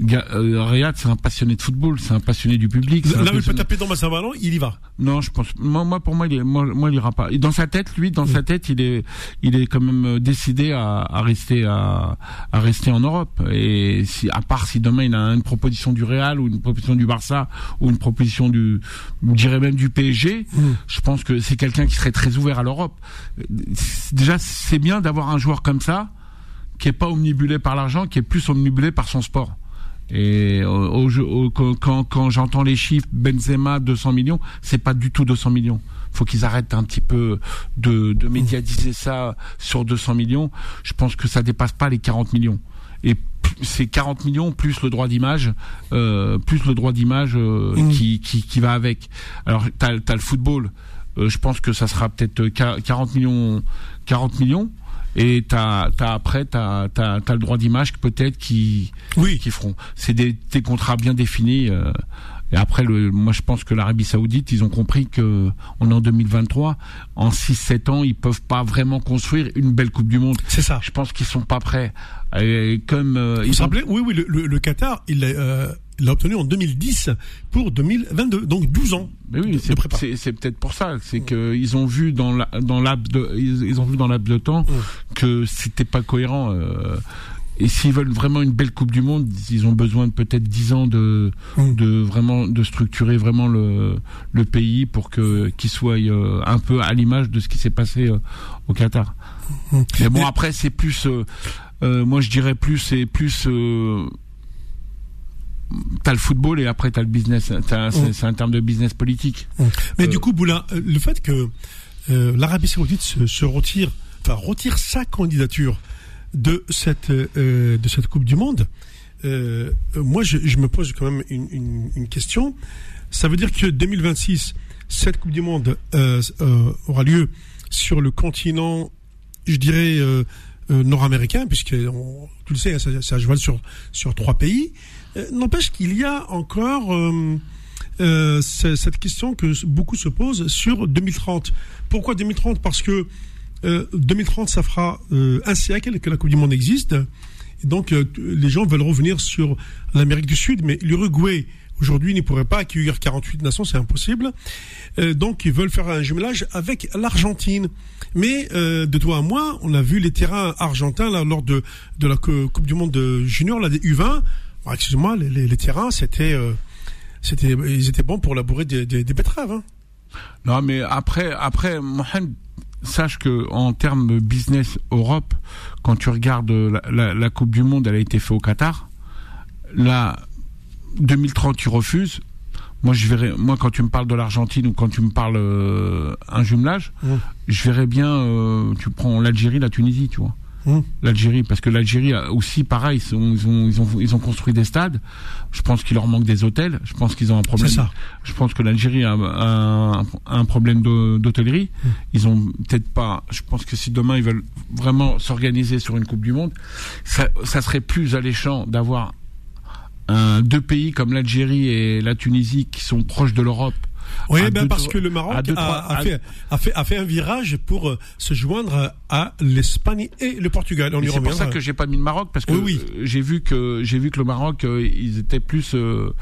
Euh, Riyad c'est un passionné de football c'est un passionné du public là il peut taper dans ma ballon il y va. Non je pense moi, pour moi il est moi, moi il ira pas. Dans sa tête lui dans sa tête il est il est quand même décidé à, à rester à, à rester en Europe. Et si à part si demain il a une proposition du Real ou une proposition du Barça ou une proposition du je dirais même du PSG mm. je pense que c'est quelqu'un qui serait très ouvert à l'Europe Déjà, c'est bien d'avoir un joueur comme ça, qui est pas omnibulé par l'argent, qui est plus omnibulé par son sport. Et au, quand, quand j'entends les chiffres, Benzema 200 millions, c'est pas du tout 200 millions. Faut qu'ils arrêtent un petit peu de, de médiatiser ça sur 200 millions. Je pense que ça dépasse pas les 40 millions. Et c'est 40 millions plus le droit d'image, euh, plus le droit d'image euh, mmh. qui, qui, qui va avec. Alors t'as as le football euh, je pense que ça sera peut-être 40 millions, 40 millions. Et t'as, t'as après, t'as, t'as le droit d'image peut-être qui, oui. qui feront. C'est des, des contrats bien définis. Euh, et après, le, moi, je pense que l'Arabie Saoudite, ils ont compris que on est en 2023. En 6-7 ans, ils peuvent pas vraiment construire une belle Coupe du Monde. C'est ça. Je pense qu'ils sont pas prêts. Et comme euh, Vous ils oui, oui, le, le, Qatar, il est, euh, l'a obtenu en 2010 pour 2022, donc 12 ans. Mais oui, c'est peut-être pour ça, c'est que ils ont vu dans la, dans de ils, ont vu dans de temps mmh. que c'était pas cohérent. Euh, et s'ils veulent vraiment une belle Coupe du Monde, ils ont besoin de peut-être 10 ans de, mmh. de vraiment de structurer vraiment le, le pays pour que qu'il soit euh, un peu à l'image de ce qui s'est passé euh, au Qatar. Mmh. Mais bon, après c'est plus, euh, moi je dirais plus, c'est plus t'as le football et après t'as le business. Mm. C'est un terme de business politique. Mm. Mais euh, du coup, Boula, euh, le fait que euh, l'Arabie Saoudite se, retire, enfin retire sa candidature de cette de cette Coupe du Monde, moi je, me pose quand même une, une, question. Ça veut dire que 2026, cette Coupe du Monde aura lieu sur le continent, je dirais nord-américain, puisque on, tu le sais, ça, ça joue sur sur trois pays. Euh, n'empêche qu'il y a encore euh, euh, cette question que beaucoup se posent sur 2030. Pourquoi 2030 Parce que 2030, ça fera un siècle que la Coupe du Monde existe. Et donc, les gens veulent revenir sur l'Amérique du Sud, mais l'Uruguay, aujourd'hui, ne pourrait pas accueillir 48 nations, c'est impossible. donc, ils veulent faire un jumelage avec l'Argentine. Mais de toi à moi, on a vu les terrains argentins là, lors de, de la Coupe du Monde junior, là, des U20. Ah, excuse-moi, les, terrains, c'était, euh, c'était, ils étaient bons pour labourer des, betteraves. Hein. Non, mais après, après, Mohamed, sache que en termes business Europe, quand tu regardes la, Coupe du Monde, elle a été faite au Qatar. Là, 2030, tu refuses. Moi, je verrais, moi, quand tu me parles de l'Argentine ou quand tu me parles euh, un jumelage, je verrais bien, euh, tu prends l'Algérie, la Tunisie, tu vois. L'Algérie, parce que l'Algérie aussi, pareil, ils ont, ils ont, ils ont, construit des stades. Je pense qu'il leur manque des hôtels. Je pense qu'ils ont un problème. Ça. Je pense que l'Algérie a un, un, problème d'hôtellerie. Hum. Ils ont peut-être pas. Je pense que si demain ils veulent vraiment s'organiser sur une Coupe du Monde, ça, ça serait plus alléchant d'avoir deux pays comme l'Algérie et la Tunisie qui sont proches de l'Europe oui, ben parce que le Maroc a, fait, a, fait, a, fait, un virage pour euh, se joindre à l'Espagne et le Portugal. C'est pour ça que j'ai pas mis le Maroc parce que oui, j'ai vu que j'ai vu que le Maroc euh, ils étaient plus euh,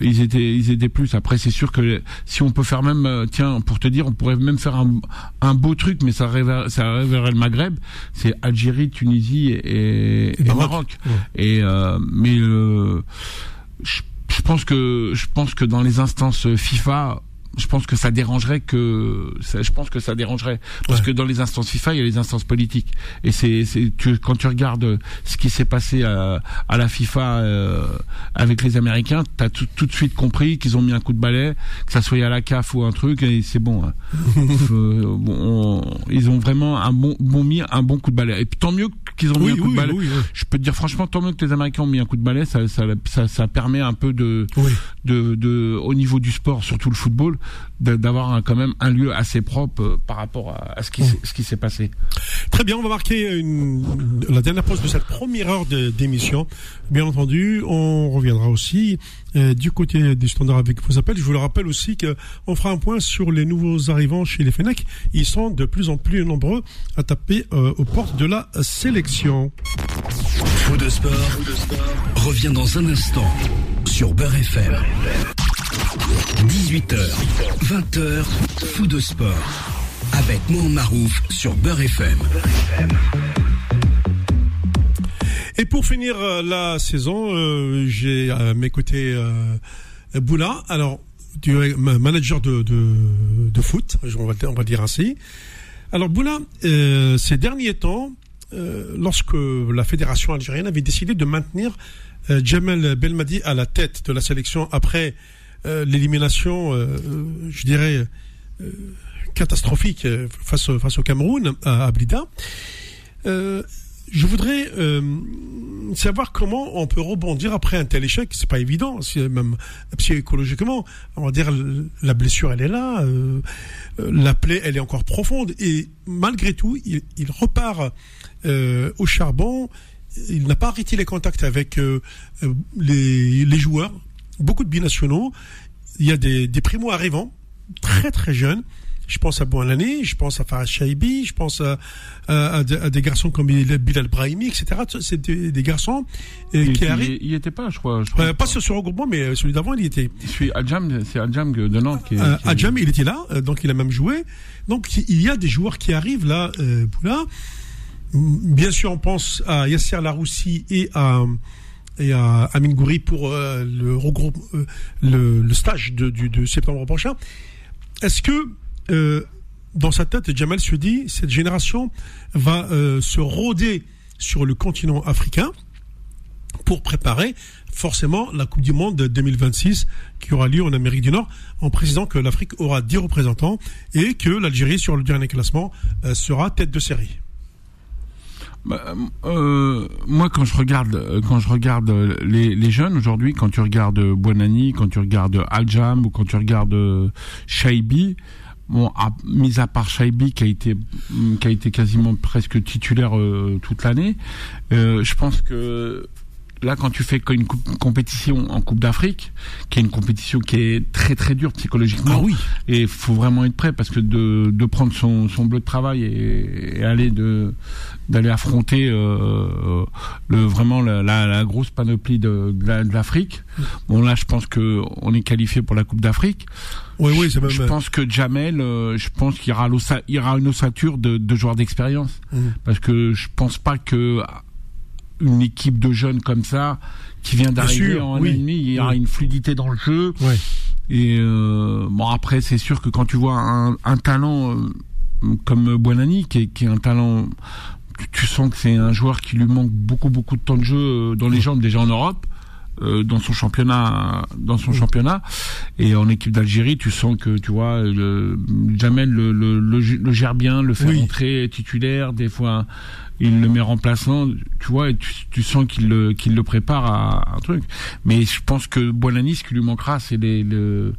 ils étaient ils étaient plus. Après c'est sûr que si on peut faire même tiens pour te dire on pourrait même faire un, un beau truc mais ça révélerait, ça révélerait le Maghreb. C'est Algérie, Tunisie et, et, Maroc. Et mais je, je pense que je pense que dans les instances FIFA je pense que ça dérangerait que je pense que ça dérangerait. Parce que dans les instances FIFA il y a les instances politiques. Et c'est c'est quand tu regardes ce qui s'est passé à, à la FIFA euh, avec les Américains t'as tout, tout de suite compris qu'ils ont mis un coup de balai que ça soit à la CAF ou un truc et c'est bon, hein. euh, bon ils ont vraiment un bon bon mis un bon coup de balai. Et tant mieux qu'ils ont mis un coup de balai. je peux te dire franchement tant mieux que les Américains ont mis un coup de balai ça ça ça, ça permet un peu de, de de au niveau du sport surtout le football d'avoir quand même un lieu assez propre euh, par rapport à, ce qui mmh. ce qui s'est passé. Très bien, on va marquer une, la dernière pause de cette première heure d'émission. Bien entendu, on reviendra aussi euh, du côté des standards avec vos appels. Je vous le rappelle aussi que on fera un point sur les nouveaux arrivants chez les Fenech. Ils sont de plus en plus nombreux à taper euh, aux portes de la sélection. Fou de sport, revient dans un instant sur Beurre FM. 18h, 20h, fou de sport. Avec Mohamed Marouf sur Beurre FM. Et pour finir euh, la saison, euh, j'ai à mes euh, Boula. Alors, tu es manager de, foot, on va, on va, dire ainsi. Alors Boula, ces derniers temps, lorsque la fédération algérienne avait décidé de maintenir Jamel Belmadi à la tête de la sélection après euh, l'élimination, euh, je dirais, euh, catastrophique face, au Cameroun, à, Blida. je voudrais savoir comment on peut rebondir après un tel échec. C'est pas évident, même psychologiquement. On va dire la blessure, elle est là, la plaie, elle est encore profonde, et malgré tout, il, repart au charbon. Il n'a pas arrêté les contacts avec les joueurs, beaucoup de binationaux. Il y a des, des primo-arrivants, très très jeunes. Je pense à Bouanani, je pense à Farah Shaibi, je pense à, à, des garçons comme Bilal Brahimi, etc. C'est des, garçons euh, qui arrivent. Il, n'y était pas, je crois. Je crois euh, pas sur ce regroupement, mais celui d'avant, il y était. Suis Adjam, c'est Adjam de Nantes qui est. Euh, Adjam, il était là, euh, donc il a même joué. Donc il y a des joueurs qui arrivent là, euh, là. Bien sûr, on pense à Yasser Laroussi et à et à Amin Gouri pour euh, le, regroupe, euh, le, stage de, du, septembre prochain. Est-ce que euh, dans sa tête, Jamal se dit, cette génération va se rôder sur le continent africain pour préparer forcément la Coupe du Monde 2026 qui aura lieu en Amérique du Nord, en précisant que l'Afrique aura 10 représentants et que l'Algérie, sur le dernier classement, sera tête de série? Bah, euh, moi, quand je regarde, euh, quand je regarde les, les jeunes aujourd'hui, quand tu regardes Buonani, quand tu regardes Aljam ou quand tu regardes Shaibi, bon, à, mis à part Shaibi qui a été, qui a été quasiment presque titulaire euh, toute l'année, euh, je pense que là, quand tu fais une compétition en Coupe d'Afrique, qui est une compétition qui est très très dure psychologiquement, ah oui. et il faut vraiment être prêt parce que de, de prendre son, son bleu de travail et, et aller de d'aller affronter euh, le vraiment la, la, grosse panoplie de, de l'Afrique. Bon là, je pense que on est qualifié pour la Coupe d'Afrique. Oui, oui, c'est même. Je pense que Jamel, euh, je pense qu'il y aura, il y aura une ossature de, de joueurs d'expérience, mmh. parce que je pense pas que une équipe de jeunes comme ça qui vient d'arriver en oui. ennemi, il y aura une fluidité dans le jeu. Ouais. Et euh, bon après c'est sûr que quand tu vois un, un talent euh, comme Buonani qui est, qui est un talent tu, sens que c'est un joueur qui lui manque beaucoup beaucoup de temps de jeu euh, dans les jambes déjà en Europe. Euh, dans son championnat dans son championnat et en équipe d'Algérie tu sens que tu vois le, Jamel le, le, le, gère bien le fait rentrer titulaire des fois il le met remplaçant, tu vois, et tu, tu sens qu'il le, qu'il le prépare à, un truc. Mais je pense que Boilani, ce qui lui manquera, c'est les, le,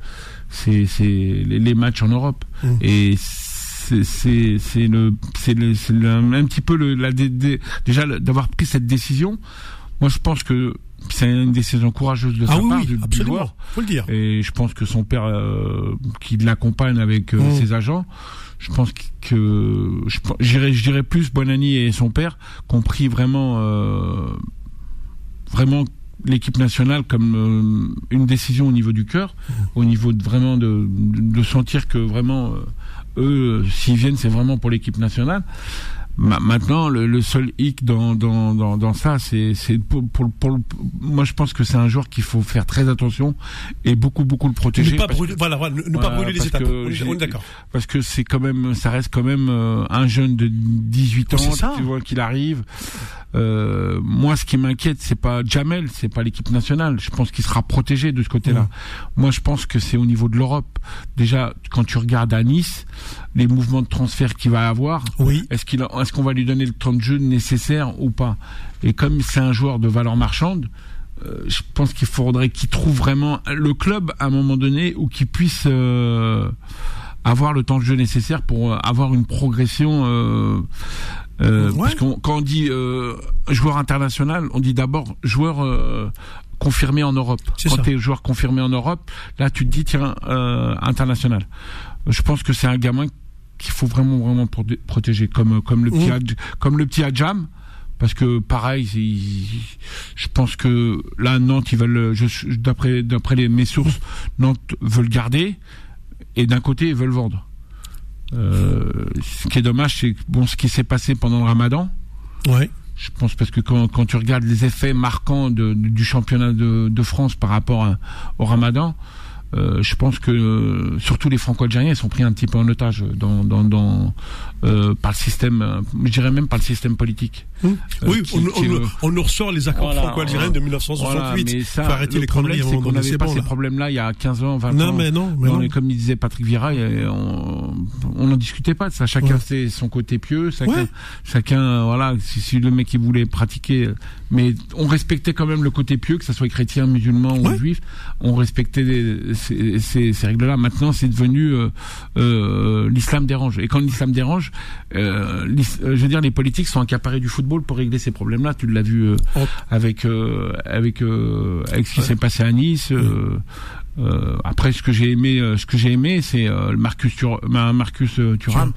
c'est, c'est les, matchs en Europe. Mmh. Et c'est, c'est, c'est le, c'est le, c'est un petit peu le, la, déjà d'avoir pris cette décision. Moi, je pense que c'est une décision courageuse de ah sa oui, part, oui, du, joueur. Faut le dire. Et je pense que son père, euh, qui l'accompagne avec euh, mmh. ses agents, je pense que je dirais plus Bonani et son père compris vraiment euh, vraiment l'équipe nationale comme une décision au niveau du cœur, au niveau de vraiment de, de sentir que vraiment eux s'ils viennent c'est vraiment pour l'équipe nationale. Maintenant, le, seul hic dans dans dans, dans ça, c'est c'est pour, pour, pour, moi je pense que c'est un joueur qu'il faut faire très attention et beaucoup beaucoup le protéger. Ne pas brûler, voilà, voilà, ne pas brûler les étapes. On est d'accord. Parce que c'est quand même, ça reste quand même euh, un jeune de 18 ans, tu vois qu'il arrive. Euh, moi, ce qui m'inquiète, c'est pas Jamel, c'est pas l'équipe nationale. Je pense qu'il sera protégé de ce côté-là. Moi, je pense que c'est au niveau de l'Europe. Déjà, quand tu regardes à Nice, les mouvements de transfert qu'il va avoir, oui. est-ce qu'il, est-ce qu'on va lui donner le temps de jeu nécessaire ou pas? Et comme c'est un joueur de valeur marchande, euh, je pense qu'il faudrait qu'il trouve vraiment le club à un moment donné où qu'il puisse euh, avoir le temps de jeu nécessaire pour avoir une progression euh, euh, Parce qu'on quand on dit euh, joueur international, on dit d'abord joueur euh, confirmé en Europe. Quand tu es joueur confirmé en Europe, là tu te dis tiens euh, international. Je pense que c'est un gamin qu'il faut vraiment vraiment protéger comme comme le petit mmh. comme le petit Adjam parce que pareil je pense que là Nantes ils veulent d'après d'après les mes sources Nantes veulent garder et d'un côté ils veulent vendre euh, ce qui est dommage, c'est bon ce qui s'est passé pendant le Ramadan. Ouais. Je pense parce que quand, quand tu regardes les effets marquants de, du championnat de, de France par rapport au Ramadan, euh, je pense que euh, surtout les Franco-Algériens sont pris un petit peu en otage dans, euh, par le système, je dirais même par le système politique. Mmh. oui, on, on, on, nous ressort les accords franco-algériens de 1968. mais ça, faut arrêter les conneries. C'est qu'on n'avait pas bon, ces problèmes-là il y a 15 ans, 20 non, ans. Mais non, mais non. Comme disait Patrick Vira, on n'en discutait pas de ça. Chacun ouais. son côté pieux, chacun, ouais. chacun, voilà, si, si, le mec il voulait pratiquer, mais on respectait quand même le côté pieux, que ce soit chrétien, musulman ou juif, on respectait les, ces, ces, ces règles-là. Maintenant, c'est devenu euh, euh, l'islam dérange. Et quand l'islam dérange, euh, je veux dire, les politiques sont accaparés du football pour régler ces problèmes-là. Tu l'as vu euh, oh. avec euh, avec euh, avec ce qui s'est passé à Nice. après, ce que j'ai aimé, ce que j'ai aimé, c'est Marcus Tur Marcus Thuram.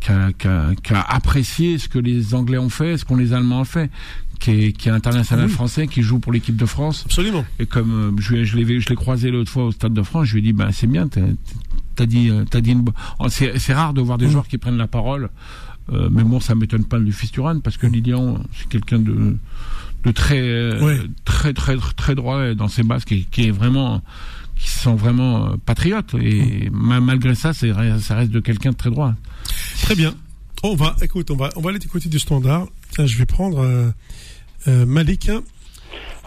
Qui a, qui, a, qui a, apprécié ce que les Anglais ont fait, ce qu'on les Allemands ont fait, qui est, qui est international oui. français, qui joue pour l'équipe de France. Absolument. Et comme je, je l'ai je l'ai croisé l'autre fois au Stade de France, je lui ai dit bah c'est bien, t'as dit t'as dit une... c'est rare de voir des mmh. joueurs qui prennent la parole. Euh, mais bon, ça m'étonne pas du Fisturan parce que Lilian, c'est quelqu'un de de très, très très très très droit dans ses bases, qui, qui est vraiment qui sont vraiment patriotes et mmh. malgré ça, c'est ça reste de quelqu'un de très droit. Très bien. On va, écoute, on va, on va aller du côté du standard. Tiens, je vais prendre euh, euh, Malik.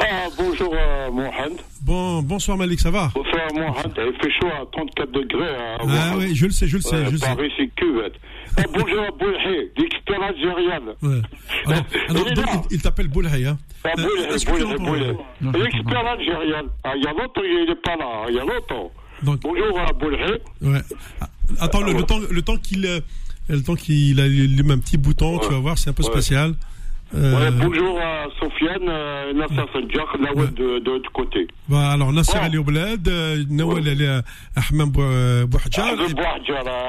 Ah, bonjour euh, Mohamed. Bon, bonsoir Malik, ça va Bonsoir Mohamed, il fait chaud à 34 degrés. À ah oui, je le sais, je le sais. Ouais, je Paris, c'est cuvette. Ah, bonjour à Boulhay, l'expert algérien. Ouais. Alors, alors il, donc, il, il t'appelle Boulhay, hein ah, Boulhay, Boulhay, Boulhay. L'expert algérien. Ah, il y a longtemps, il n'est pas là, il y a longtemps. Donc, bonjour à Boulhay. Ouais. Attends, le, le, temps, le temps qu'il le temps qu'il allume un petit bouton, ouais. tu vas voir, c'est un peu spécial. Euh... Ouais, bonjour à Sofiane, euh, Nasser Sanjak, Nawel ouais. de, de l'autre côté. Bah, alors, Nasser oh. euh, Nawel elle est à Ahmed Bouhadjar.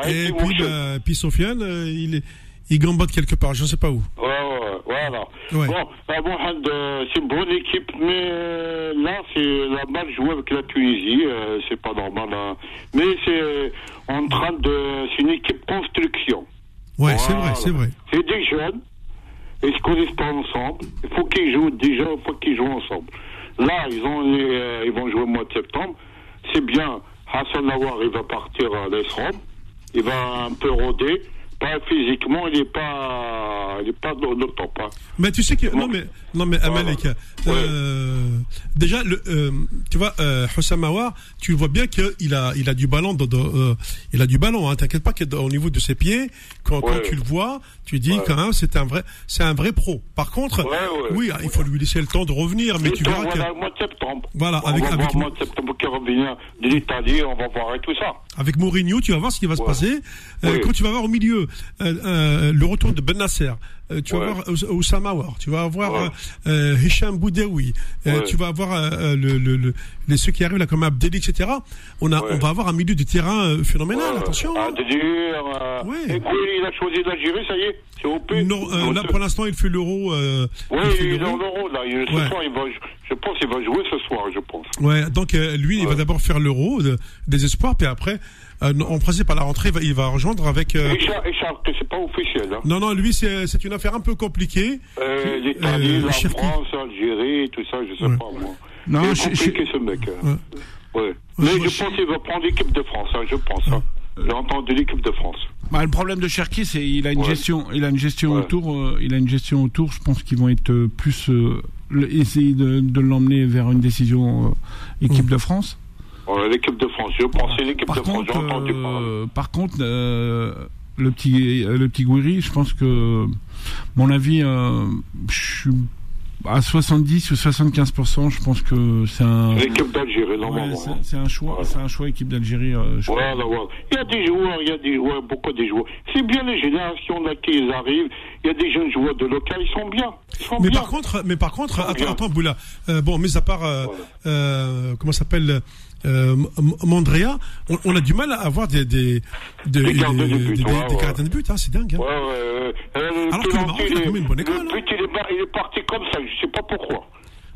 Et, et puis, bah, puis Sofiane, euh, il est, il gambote quelque part, je ne sais pas où. Ouais, ouais, voilà. Ouais. Bon, bah, Mohamed, c'est une bonne équipe, mais là, c'est la mal jouée avec la Tunisie, c'est pas normal. Hein. Mais c'est en train de. C'est une équipe construction. Ouais, voilà. c'est vrai, c'est vrai. C'est des jeunes, ils se connaissent pas ensemble. Il faut qu'ils jouent déjà, il faut qu'ils jouent ensemble. Là, ils, ont les, euh, ils vont jouer au mois de septembre. C'est bien. Hassan Nawar, il va partir à l'Esrom. Il va un peu rôder pas physiquement, il n'est pas, il est pas dans le top. Hein. Mais tu sais que non mais non mais voilà. Amalek, euh, ouais. déjà le, euh, tu vois euh, Hussam Aouar, tu vois bien qu'il a il a du ballon, de, de, euh, il a du ballon. Hein, T'inquiète pas qu'au niveau de ses pieds, quand, ouais. quand tu le vois, tu dis quand même c'est un vrai c'est un vrai pro. Par contre, oui, il faut lui laisser le temps de revenir, mais tu vois que voilà, mois de septembre. Voilà, on avec va avec mois de septembre qui revient de l'Italie, on va voir et tout ça. Avec Mourinho, tu vas voir ce qui va se passer. Quand tu vas voir au milieu euh, euh, le retour de Ben Nasser, euh, tu ouais. vas voir Oussama War, tu vas avoir ouais. euh, Hicham Boudaoui, ouais. tu vas avoir le, le, le, les ceux qui arrivent là comme Abdeli, etc. On, a, on va avoir un milieu de terrain phénoménal, attention. Ah, dur, et puis, il a choisi l'Algérie, ça y est, c'est OP. Non, là pour l'instant il fait l'euro. oui, il est dans l'euro, là. Ce soir, il va, je pense qu'il va jouer ce soir, je pense. Ouais, donc lui, il va d'abord faire l'euro des espoirs, puis après, euh, en principe, à la rentrée, il va, il va rejoindre avec. Euh... Charles, c'est pas officiel. Hein. Non, non, lui, c'est une affaire un peu compliquée. Euh, L'Italie, la France, l'Algérie, tout ça, je sais pas moi. Non, c'est compliqué ce mec. Hein. Ouais. Mais je pense qu'il va prendre l'équipe de France, hein, je pense. Hein. J'ai entendu l'équipe de France. Bah, le problème de Cherki, c'est il a une gestion, il a une gestion autour, euh, il a une gestion autour. Je pense qu'ils vont être euh, plus euh, essayer de, de l'emmener vers une décision équipe de France. L'équipe de France, je pensais l'équipe de France. J'ai entendu Par contre, le petit le petit Gouiri, je pense que mon avis, je suis à 70 ou 75% je pense que c'est un. L'équipe d'Algérie, normalement. Ouais, c'est un choix, c'est un choix équipe d'Algérie. Euh, voilà, voilà. Il y a des joueurs, il y a des joueurs, beaucoup de joueurs. C'est bien les générations là qui arrivent. Il y a des jeunes joueurs de local, ils sont bien. Ils sont mais bien. par contre, mais par contre, attends, attends, Boula. Euh, bon, mis à part, euh, euh, comment s'appelle? Euh, Mandrea, on, on, a du mal à avoir des des des, des, de but, ouais, de hein, c'est dingue. Hein. Ouais, euh, Alors que le Maroc, il a quand même une bonne école. Le but, il, est, il est parti comme ça, je sais pas pourquoi.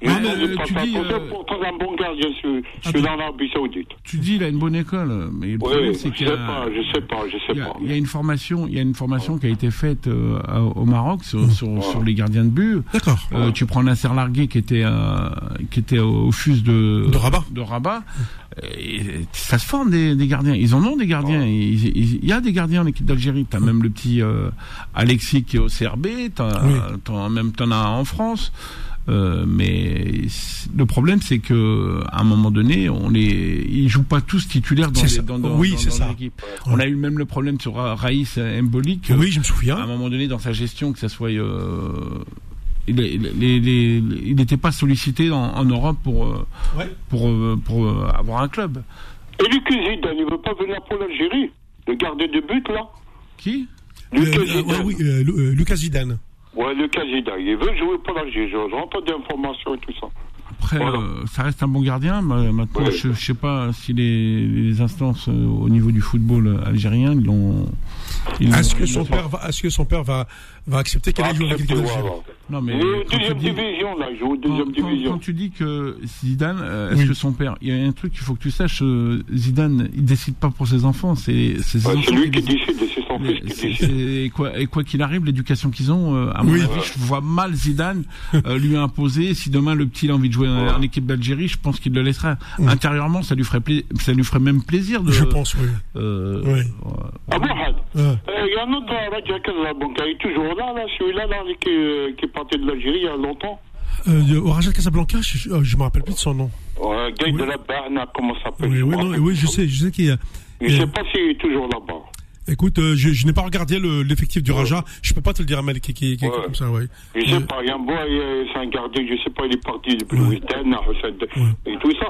Non, mais euh, tu dis. Euh, pourtant, un bon gardien, je, je suis dans l'Arabie Saoudite. Tu dis, il a une bonne école, mais le problème, c'est qu'il y a. Pas, je sais pas, je sais il pas. Il y a une formation, il y a une formation qui a été faite euh, au Maroc sur, sur, sur, les gardiens de but. D'accord. Euh, tu prends Nasser Largué qui était, euh, qui était au FUS de, de Rabat. De Rabat. Et ça se forme des, des, gardiens. Ils en ont des gardiens. Il, il, y a des gardiens en équipe d'Algérie. T'as même le petit euh, Alexis qui est au CRB. T'as, oui. t'en, même t'en as en France. Euh, mais le problème, c'est que à un moment donné, on les, ils jouent pas tous titulaires dans, les, dans, dans, oui, dans, c'est ça. l'équipe. On a eu même le problème sur Raïs Mbolic. Oui, je me souviens. À un moment donné, dans sa gestion, que ça soit euh, il n'était pas sollicité en, en Europe pour, euh, ouais. pour, euh, pour, pour avoir un club. Et Lucas Zidane, il veut pas venir pour l'Algérie Le gardien de but, là Qui? Lucas euh, Zidane. oui, euh, Lucas Zidane. Ouais, Lucas Zidane. Il veut jouer pour l'Algérie. J'ai entendu des informations et tout ça. Après, voilà. euh, ça reste un bon gardien. Maintenant, ouais. je ne sais pas si les, les instances euh, au niveau du football algérien ils l'ont. Est-ce que, son père va, est-ce que son père va, va accepter qu'elle aille jouer avec l'équipe d'Algérie Non, mais. deuxième dis, division, là, joue deuxième quand, division. Quand tu dis que Zidane, euh, est-ce oui. que son père. Il y a un truc qu'il faut que tu saches euh, Zidane, il décide pas pour ses enfants. C'est ses ouais, enfants. C'est lui qui décide, c'est son fils qui décide. Et quoi, et quoi qu'il arrive, l'éducation qu'ils ont, euh, à mon oui. avis, je vois mal Zidane lui imposer. Si demain le petit a envie de jouer en, en équipe d'Algérie, je pense qu'il le laissera. Mm. Intérieurement, ça lui ferait ça lui ferait même plaisir de. Je pense, oui. Euh, oui. Ah bon, il y a un autre Raja Casablanca, il est toujours là, là celui-là là, qui, euh, qui est parti de l'Algérie il y a longtemps. Euh, Raja Casablanca, je ne me rappelle plus de son nom. Ouais, Guy oui. de la Berna, comment ça s'appelle Oui, oui, non, oui, je sais, je sais qu'il y a. Je ne sais pas s'il est toujours là-bas. Écoute, euh, je, je n'ai pas regardé l'effectif du. Raja. Je peux pas te le dire, Malik, qui, qui, qui ouais. comme ça, ouais. Je sais pas, il y a un bois, c'est un gardien, je sais pas, il est parti depuis le et tout ça.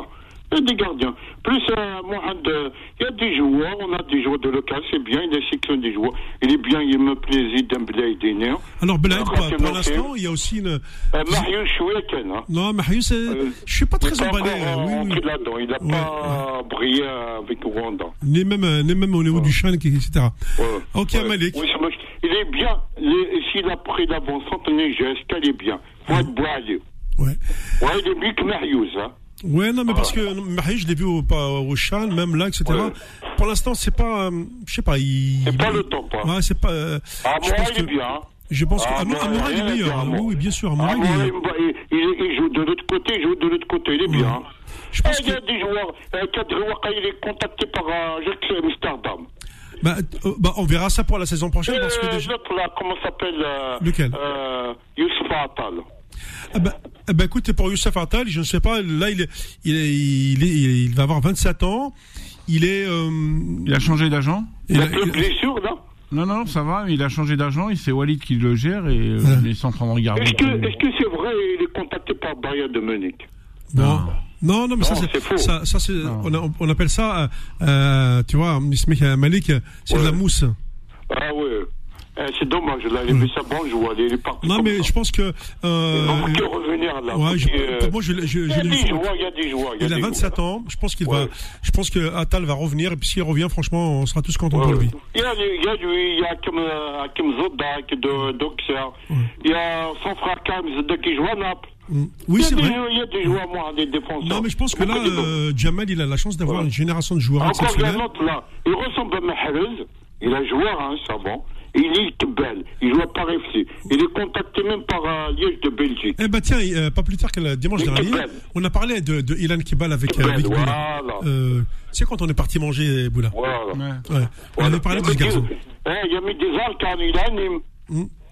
Il y a des gardiens. Plus, euh, Mohamed, il y a des joueurs, on a des joueurs de local, c'est bien, il sélectionne des joueurs. Il est bien, il me plaisait d'Emblaï Diner. Alors, Belaïd, pour, pour l'instant, il y a aussi une. Euh, Marius Choueken. Hein. Non, Marius, euh, je suis pas très emballé. Oui, oui. Il n'a ouais, pas ouais. brillé avec Rwanda. Ni même, ni même au niveau du champ, etc. Ok, Malik. Oui, il est bien. S'il a pris l'avance, Anthony Geste, il est bien? Faut être boisé. Ouais. Ouais, il est mieux que Marius, hein. Ouais, non, mais parce que Marie, je l'ai vu au, au Chan, même là, etc. Ouais. Pour l'instant, c'est pas, euh, je sais pas, il. C'est pas le temps, quoi. Ouais, c'est pas. Euh, ah, moi, il est bien. Je pense ah, que Amoura, il est meilleur. Hein. Oui, bien sûr. Amoura, ah, il, il, il, il, joue de l'autre côté, il joue de l'autre côté, il est ouais. bien. Je pense eh, il y a des joueurs, euh, Kadri il est contacté par Ajax Amsterdam. Bah, euh, bah, on verra ça pour la saison prochaine. Parce que déjà... L'autre, là, comment s'appelle euh, Lequel? euh, Youssef Attal. Ah bah, ah bah, écoute, pour Youssef Attal, je ne sais pas, là, il, est, il, est, il, est, il va avoir 27 ans. Il est. Euh, il a changé d'agent Il, il a de blessure, non? Non, non, ça va, il a changé d'agent, c'est Walid qui le gère et euh, ouais. ils sont en train de regarder. Est-ce que c'est -ce c'est vrai il est contacté par Bayern de Munich Non. Non, non, mais non, ça, c'est ça, ça c'est, on, on, appelle ça, euh, tu vois, Malik, c'est ouais. de la mousse. Ah ouais. Eh, c'est dommage, là, il avait sa bon joueur, il est parti. Non, mais ça. je pense que. Euh, il va revenir là. Ouais, je, euh, pour moi, je, je, il, y a des joueurs, il y a des joueurs. Il, a 27 joueurs. ans, je pense qu'il ouais. va. Je pense que Attal va revenir, et puis s'il revient, franchement, on sera tous contents ouais. pour lui. Il y a, il y a lui, il y a Hakim, Hakim Zodak de Doxer. Ouais. Il y a son frère Kam Zodak qui joue à Naples. Mm. Oui, c'est vrai. Il y a des joueurs, moi, des défenseurs. Non, mais je pense que là, euh, Jamal, il a la chance d'avoir une génération de joueurs Encore a un autre, là. Il ressemble à Mahrez. Il est joueur, hein, savant. Il est belle. Il joue à Paris FC. Il est contacté même par euh, Liège de Belgique. Eh ben tiens, euh, pas plus tard que le dimanche dernier, on a parlé de, de Ilan Kibal avec, euh, avec voilà. Euh, c'est quand on est parti manger Boula? Voilà. Ouais. Ouais. On avait parlé de ce garçon. Eh, il y a mis des arcs en Ilan.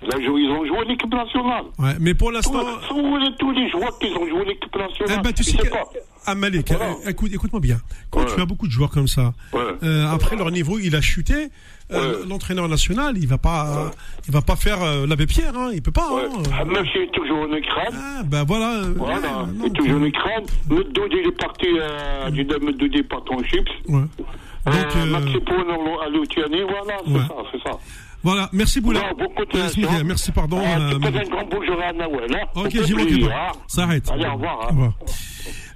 Ils ont joué l'équipe nationale. Ouais, mais pour l'instant. Où tous les joueurs qui ont joué l'équipe nationale eh ben, tu sais que... pas. Ah Malik, eh, écoute, écoute-moi bien. Quand tu as beaucoup de joueurs comme ça, euh, après leur niveau il a chuté, euh, l'entraîneur national il va pas, il va pas faire euh, l'abbé Pierre, hein, il peut pas. Hein, ah, monsieur est toujours en écran. Ah ben voilà. Voilà, il est toujours en écran. Notre Dodi il est parti euh, du Dodi Partnership. Ouais. Donc, euh, Maxi Pono à Luciani, voilà, c'est ça, c'est ça. Voilà, merci beaucoup. merci, pardon. Euh, un grand bonjour à Nawel. Hein. Ok, j'y manque pas. Ça arrête. Allez, au revoir. Hein. Au revoir.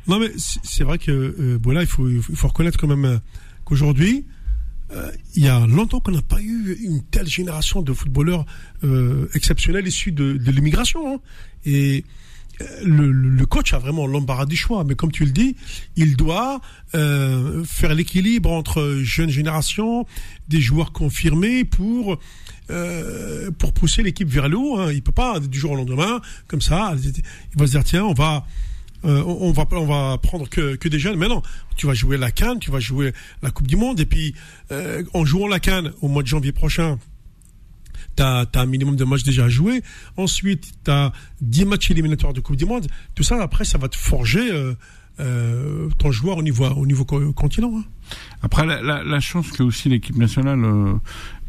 Non, mais c'est vrai que euh, voilà, il faut, il faut reconnaître quand même euh, qu'aujourd'hui, euh, il y a longtemps qu'on n'a pas eu une telle génération de footballeurs euh, exceptionnels issus de, de l'immigration. Hein. Et le, le, coach a vraiment l'embarras du choix, mais comme tu le dis, il doit euh, faire l'équilibre entre jeunes générations, des joueurs confirmés pour euh, pour pousser l'équipe vers le haut. Hein. Il peut pas du jour au lendemain comme ça. Il va se dire tiens, on va euh, on va on va prendre que, que des jeunes. Mais non, tu vas jouer la Cannes, tu vas jouer la Coupe du Monde, et puis euh, en jouant la Cannes au mois de janvier prochain, tu as, un minimum de matchs déjà à jouer. Ensuite, tu as 10 matchs éliminatoires de Coupe du Monde. Tout ça, après, ça va te forger euh, euh ton joueur au niveau, au niveau continent. Hein. Après, la, la, la, chance que aussi l'équipe nationale, euh,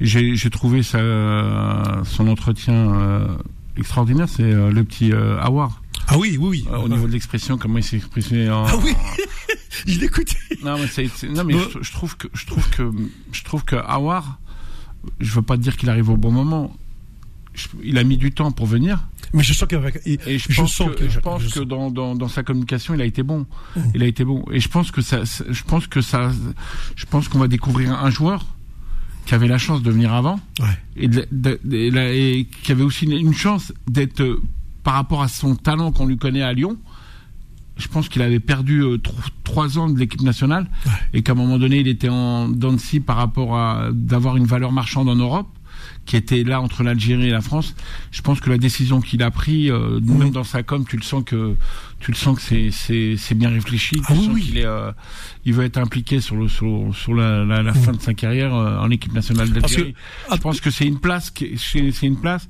j'ai trouvé sa, son entretien extraordinaire, c'est le petit Awar. Ah oui, oui, oui. au niveau de l'expression, comment il s'est exprimé. En... Ah oui, je l'écoutais. Non, mais, non, mais je, trouve que je trouve que je trouve que Awar, je veux pas dire qu'il arrive au bon moment. il a mis du temps pour venir. Mais je sens qu'avec et je, pense que, je pense que dans, dans, dans sa communication, il a été bon. Mmh. Il a été bon. Et je pense que ça, je pense que ça, je pense qu'on va découvrir un joueur qui avait la chance de venir avant ouais. et, de, de, et, qui avait aussi une chance d'être par rapport à son talent qu'on lui connaît à Lyon, je pense qu'il avait perdu euh, trois ans de l'équipe nationale et qu'à un moment donné, il était en dents par rapport à d'avoir une valeur marchande en Europe qui était là entre l'Algérie et la France. Je pense que la décision qu'il a prise, euh, même dans sa com, tu le sens que tu le sens que c'est c'est c'est bien réfléchi. Ah, oui, il est euh, il veut être impliqué sur le sur, sur la, la, la fin de sa carrière euh, en équipe nationale d'Algérie. Je pense que c'est une place c'est une place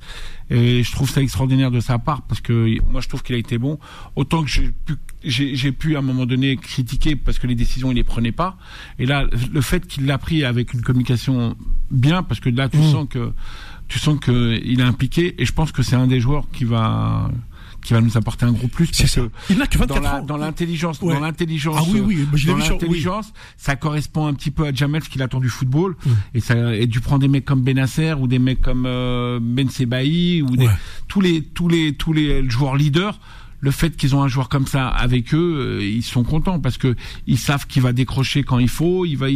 et je trouve ça extraordinaire de sa part parce que moi je trouve qu'il a été bon autant que j'ai pu j'ai pu à un moment donné critiquer parce que les décisions il les prenait pas et là le fait qu'il l'a pris avec une communication bien parce que là tu mmh. sens que tu sens que il est impliqué et je pense que c'est un des joueurs qui va qui va nous apporter un gros plus. C'est ça. Il n'a que 24 dans dans l'intelligence, dans l'intelligence, ah oui, oui, dans l'intelligence, ça correspond un petit peu à Jamel, ce qu'il attend du football. Et ça, et tu prends des mecs comme Benasser ou des mecs comme euh, Ben Sebaï ou des, tous les tous les tous les joueurs leaders le fait qu'ils ont un joueur comme ça avec eux, euh, ils sont contents parce que ils savent qu'il va décrocher quand il faut, il va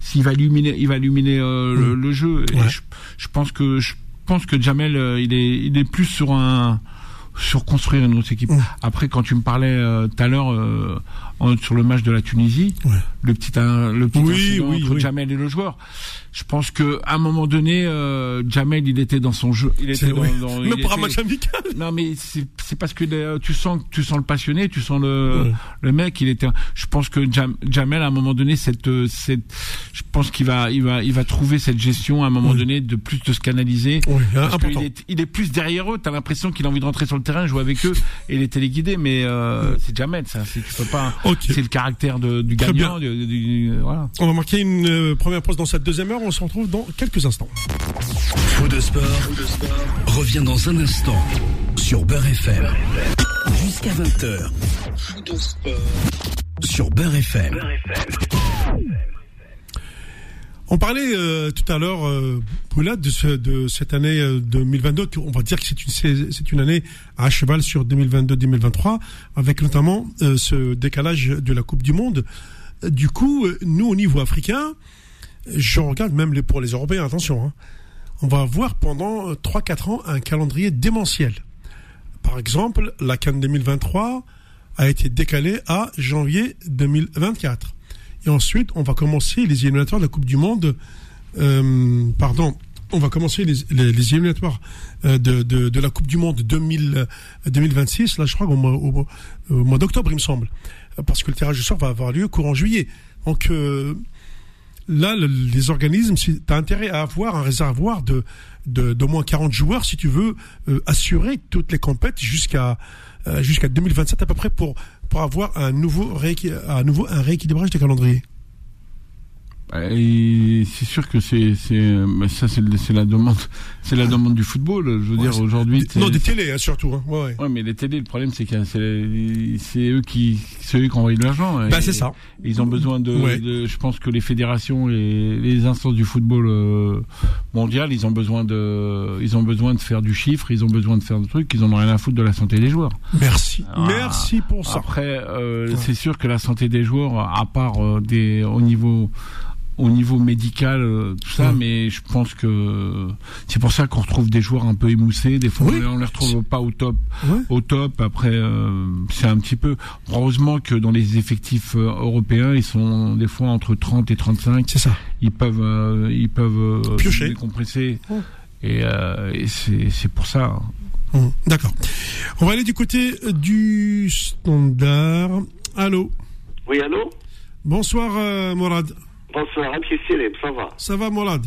s'il va illuminer, il va illuminer euh, le, jeu. je, je, pense que je pense que Jamel, euh, il est il est plus sur un sur construire une autre équipe. Après, quand tu me parlais tout à l'heure sur le match de la Tunisie, le petit le petit oui, oui, entre Jamel et le joueur je pense que à un moment donné, euh, Jamel, il était dans son jeu. Il était dans, dans, Même pour un match amical. Non, mais c'est parce que euh, tu sens, tu sens le passionné, tu sens le le mec. Il était. Je pense que Jamel, à un moment donné, cette euh, cette, je pense qu'il va, il va, il va trouver cette gestion à un moment donné de plus de se canaliser. Oui, parce il est, il est plus derrière eux. T'as l'impression qu'il a envie de rentrer sur le terrain, jouer avec eux et les téléguider. Mais euh, c'est Jamel, ça. Tu peux pas. C'est le caractère de, du gagnant. Du, du, voilà. On va marquer une euh, première pause dans cette deuxième heure on se retrouve dans quelques instants. Fou de sport, revient dans un instant sur Beurre FM. Jusqu'à 20h. Fou de sport sur Beurre FM. On parlait euh, tout à l'heure, euh, de, cette année 2022. Euh, on va dire que c'est une, c'est une année à cheval sur 2022-2023, avec notamment euh, ce décalage de la Coupe du Monde. Du coup, nous, au niveau africain, je regarde même pour les Européens, attention, hein. on va avoir pendant 3-4 ans un calendrier démentiel. Par exemple, la Cannes 2023 a été décalée à janvier 2024. Et ensuite, on va commencer les éliminatoires de la Coupe du Monde. Euh, pardon, on va commencer les, les, éliminatoires euh, de, de, de, la Coupe du Monde 2000, 2026. Là, je crois au mois, au, mois d'octobre, il me semble, parce que le tirage de sort va avoir lieu courant juillet. Donc euh, là, les organismes, tu as intérêt à avoir un réservoir de d'au moins 40 joueurs si tu veux euh, assurer toutes les compètes jusqu'à euh, jusqu'à 2027 à peu près pour pour avoir un nouveau un nouveau un rééquilibrage des calendriers. C'est sûr que c'est c'est ça c'est la demande c'est la demande du football. Je veux dire aujourd'hui. Non des télés hein, surtout. Hein. Ouais, ouais. mais les télés le problème c'est que c'est eux qui c'est eux qui envoient de l'argent. Bah c'est ça. Ils ont besoin de, de, je pense que les fédérations et les instances du football euh, mondial ils ont besoin de ils ont besoin de faire du chiffre ils ont besoin de faire des trucs ils en ont rien à foutre de la santé des joueurs. Merci ah. merci pour ça. Après euh, c'est sûr que la santé des joueurs à part euh, des au niveau au niveau médical, euh, tout ça, mais je pense que c'est pour ça qu'on retrouve des joueurs un peu émoussés. Des fois, on les retrouve pas au top. Au top. Après, euh, c'est un petit peu. Heureusement que dans les effectifs euh, européens, ils sont des fois entre 30 et 35. C'est ça. Ils peuvent, ils peuvent Piocher. décompresser. Et, et c'est pour ça. Hein. D'accord. On va aller du côté du standard. Allô? Oui, allô? Bonsoir, Morad. Bonsoir, M. ça va? Ça va, Mourad?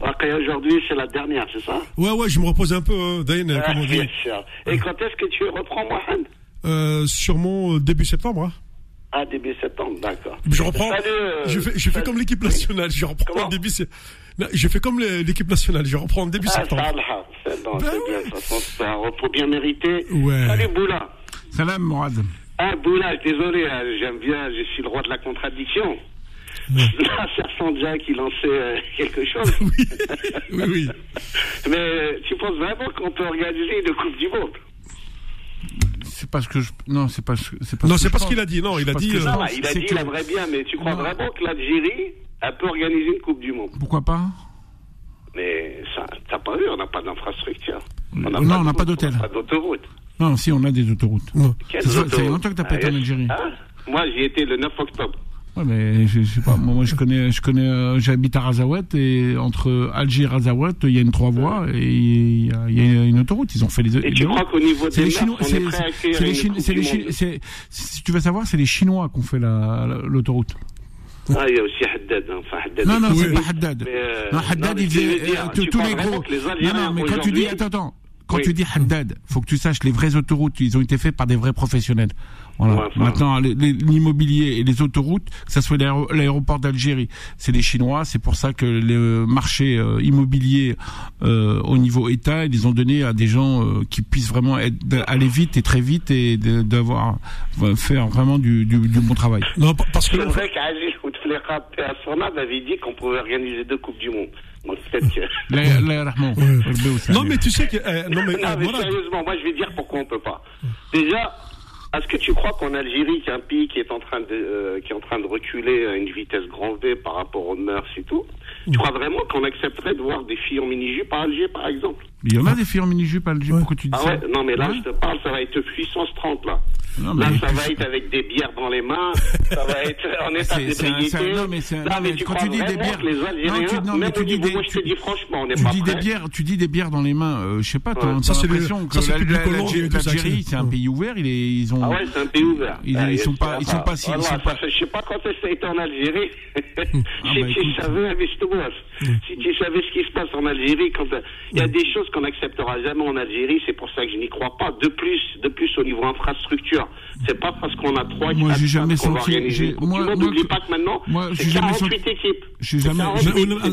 Ok, aujourd'hui, c'est la dernière, c'est ça? Ouais, ouais, je me repose un peu, hein, Dain, ah, Bien sûr. Et quand est-ce que tu reprends, Mohamed euh, Sûrement euh, début septembre. Hein. Ah, début septembre, d'accord. Je reprends. Euh, je fais, je fais comme l'équipe nationale, je reprends en début septembre. Je fais comme l'équipe nationale, je reprends en début ah, septembre. Ça, c'est bon, ben bien, toute façon, c'est un repos bien mérité. Ouais. Salut, Boula. Salam, Mourad. Ah, Boula, désolé, hein, j'aime bien, je suis le roi de la contradiction. Là, ça sent déjà qu'il lançait euh, quelque chose. oui, oui, Mais euh, tu penses vraiment qu'on peut organiser une Coupe du Monde? C'est parce que je... non c'est pas c'est pas non c'est pas ce qu'il a dit. Non il a dit euh, il a dit il aimerait bien mais tu crois vraiment que l'Algérie elle peut organiser une coupe du monde? Pourquoi pas? Mais ça t'as pas vu on n'a pas d'infrastructure. Non on n'a pas d'hôtel. pas d'autoroute. Non si on a des autoroutes. Non. c'est longtemps que t'as pas été en Algérie. Hein moi j'y étais le 9 octobre Ouais, mais je, je sais pas. Moi, je connais, je connais. Euh, j'habite à Razawet et entre Alger et Razawet, il y a une trois voies et il y, a, il y a une autoroute. Ils ont fait les. Et tu crois qu'au niveau des les Chinois, c'est les Chinois. Si tu veux savoir, c'est les Chinois qui ont fait l'autoroute. Ah, il y a aussi Haddad. Hein. Enfin, Haddad non, non, c'est pas Haddad. Euh, non, Haddad, il faisait euh, tous les gros. Non, non, mais quand tu dis, attends, attends, quand tu dis Haddad, faut que tu saches, les vraies autoroutes, ils ont été faits par des vrais professionnels. Voilà. Maintenant, l'immobilier et les autoroutes, que ce soit l'aéroport d'Algérie, c'est les Chinois. C'est pour ça que les marchés euh, immobiliers euh, au niveau État, ils les ont donnés à des gens euh, qui puissent vraiment être, aller vite et très vite et d'avoir faire vraiment du, du, du, bon travail. Non, parce que c'est vrai qu'Aziz Bouteflika avait dit qu'on pouvait organiser deux coupes du monde. Moi, peut-être que... non, mais tu sais que... non, mais, non, mais sérieusement, moi, je vais dire pourquoi on peut pas. Déjà, est-ce que tu crois qu'en Algérie, qui est un pays qui est en train de, euh, qui est en train de reculer à une vitesse grand V par rapport aux mœurs et tout, tu crois vraiment qu'on accepterait de voir des filles en mini-jupe à Alger, par exemple? Il y en a des filles en mini-jupe à Alger, pourquoi tu dis ah ça Non, mais là, je te parle, ça va être puissance 30, là. Non, mais là, ça va être avec des bières dans les mains, ça va être en état d'ébriété. Non, mais, non, mais, tu quand tu dis des bières, les Algériens, non, tu, non, mais tu dis des, moi, je te dis franchement, on n'est pas dis des bières, tu dis des bières dans les mains. Euh, je sais pas, t'as l'impression que l'Algérie, c'est un pays ouvert. Ils ont. Ah ouais, c'est un pays ouvert. Ils sont pas, ils sont pas si. Je sais pas quand ça a été en Algérie. Si tu savais, si tu savais ce qui se passe en Algérie, quand il y a des choses qu'on n'acceptera jamais en Algérie, c'est pour ça que je n'y crois pas. De plus, de plus au niveau infrastructure, c'est pas parce qu'on a trois moi j'ai jamais senti moi n'oublie pas que maintenant c'est 48 équipes. j'ai jamais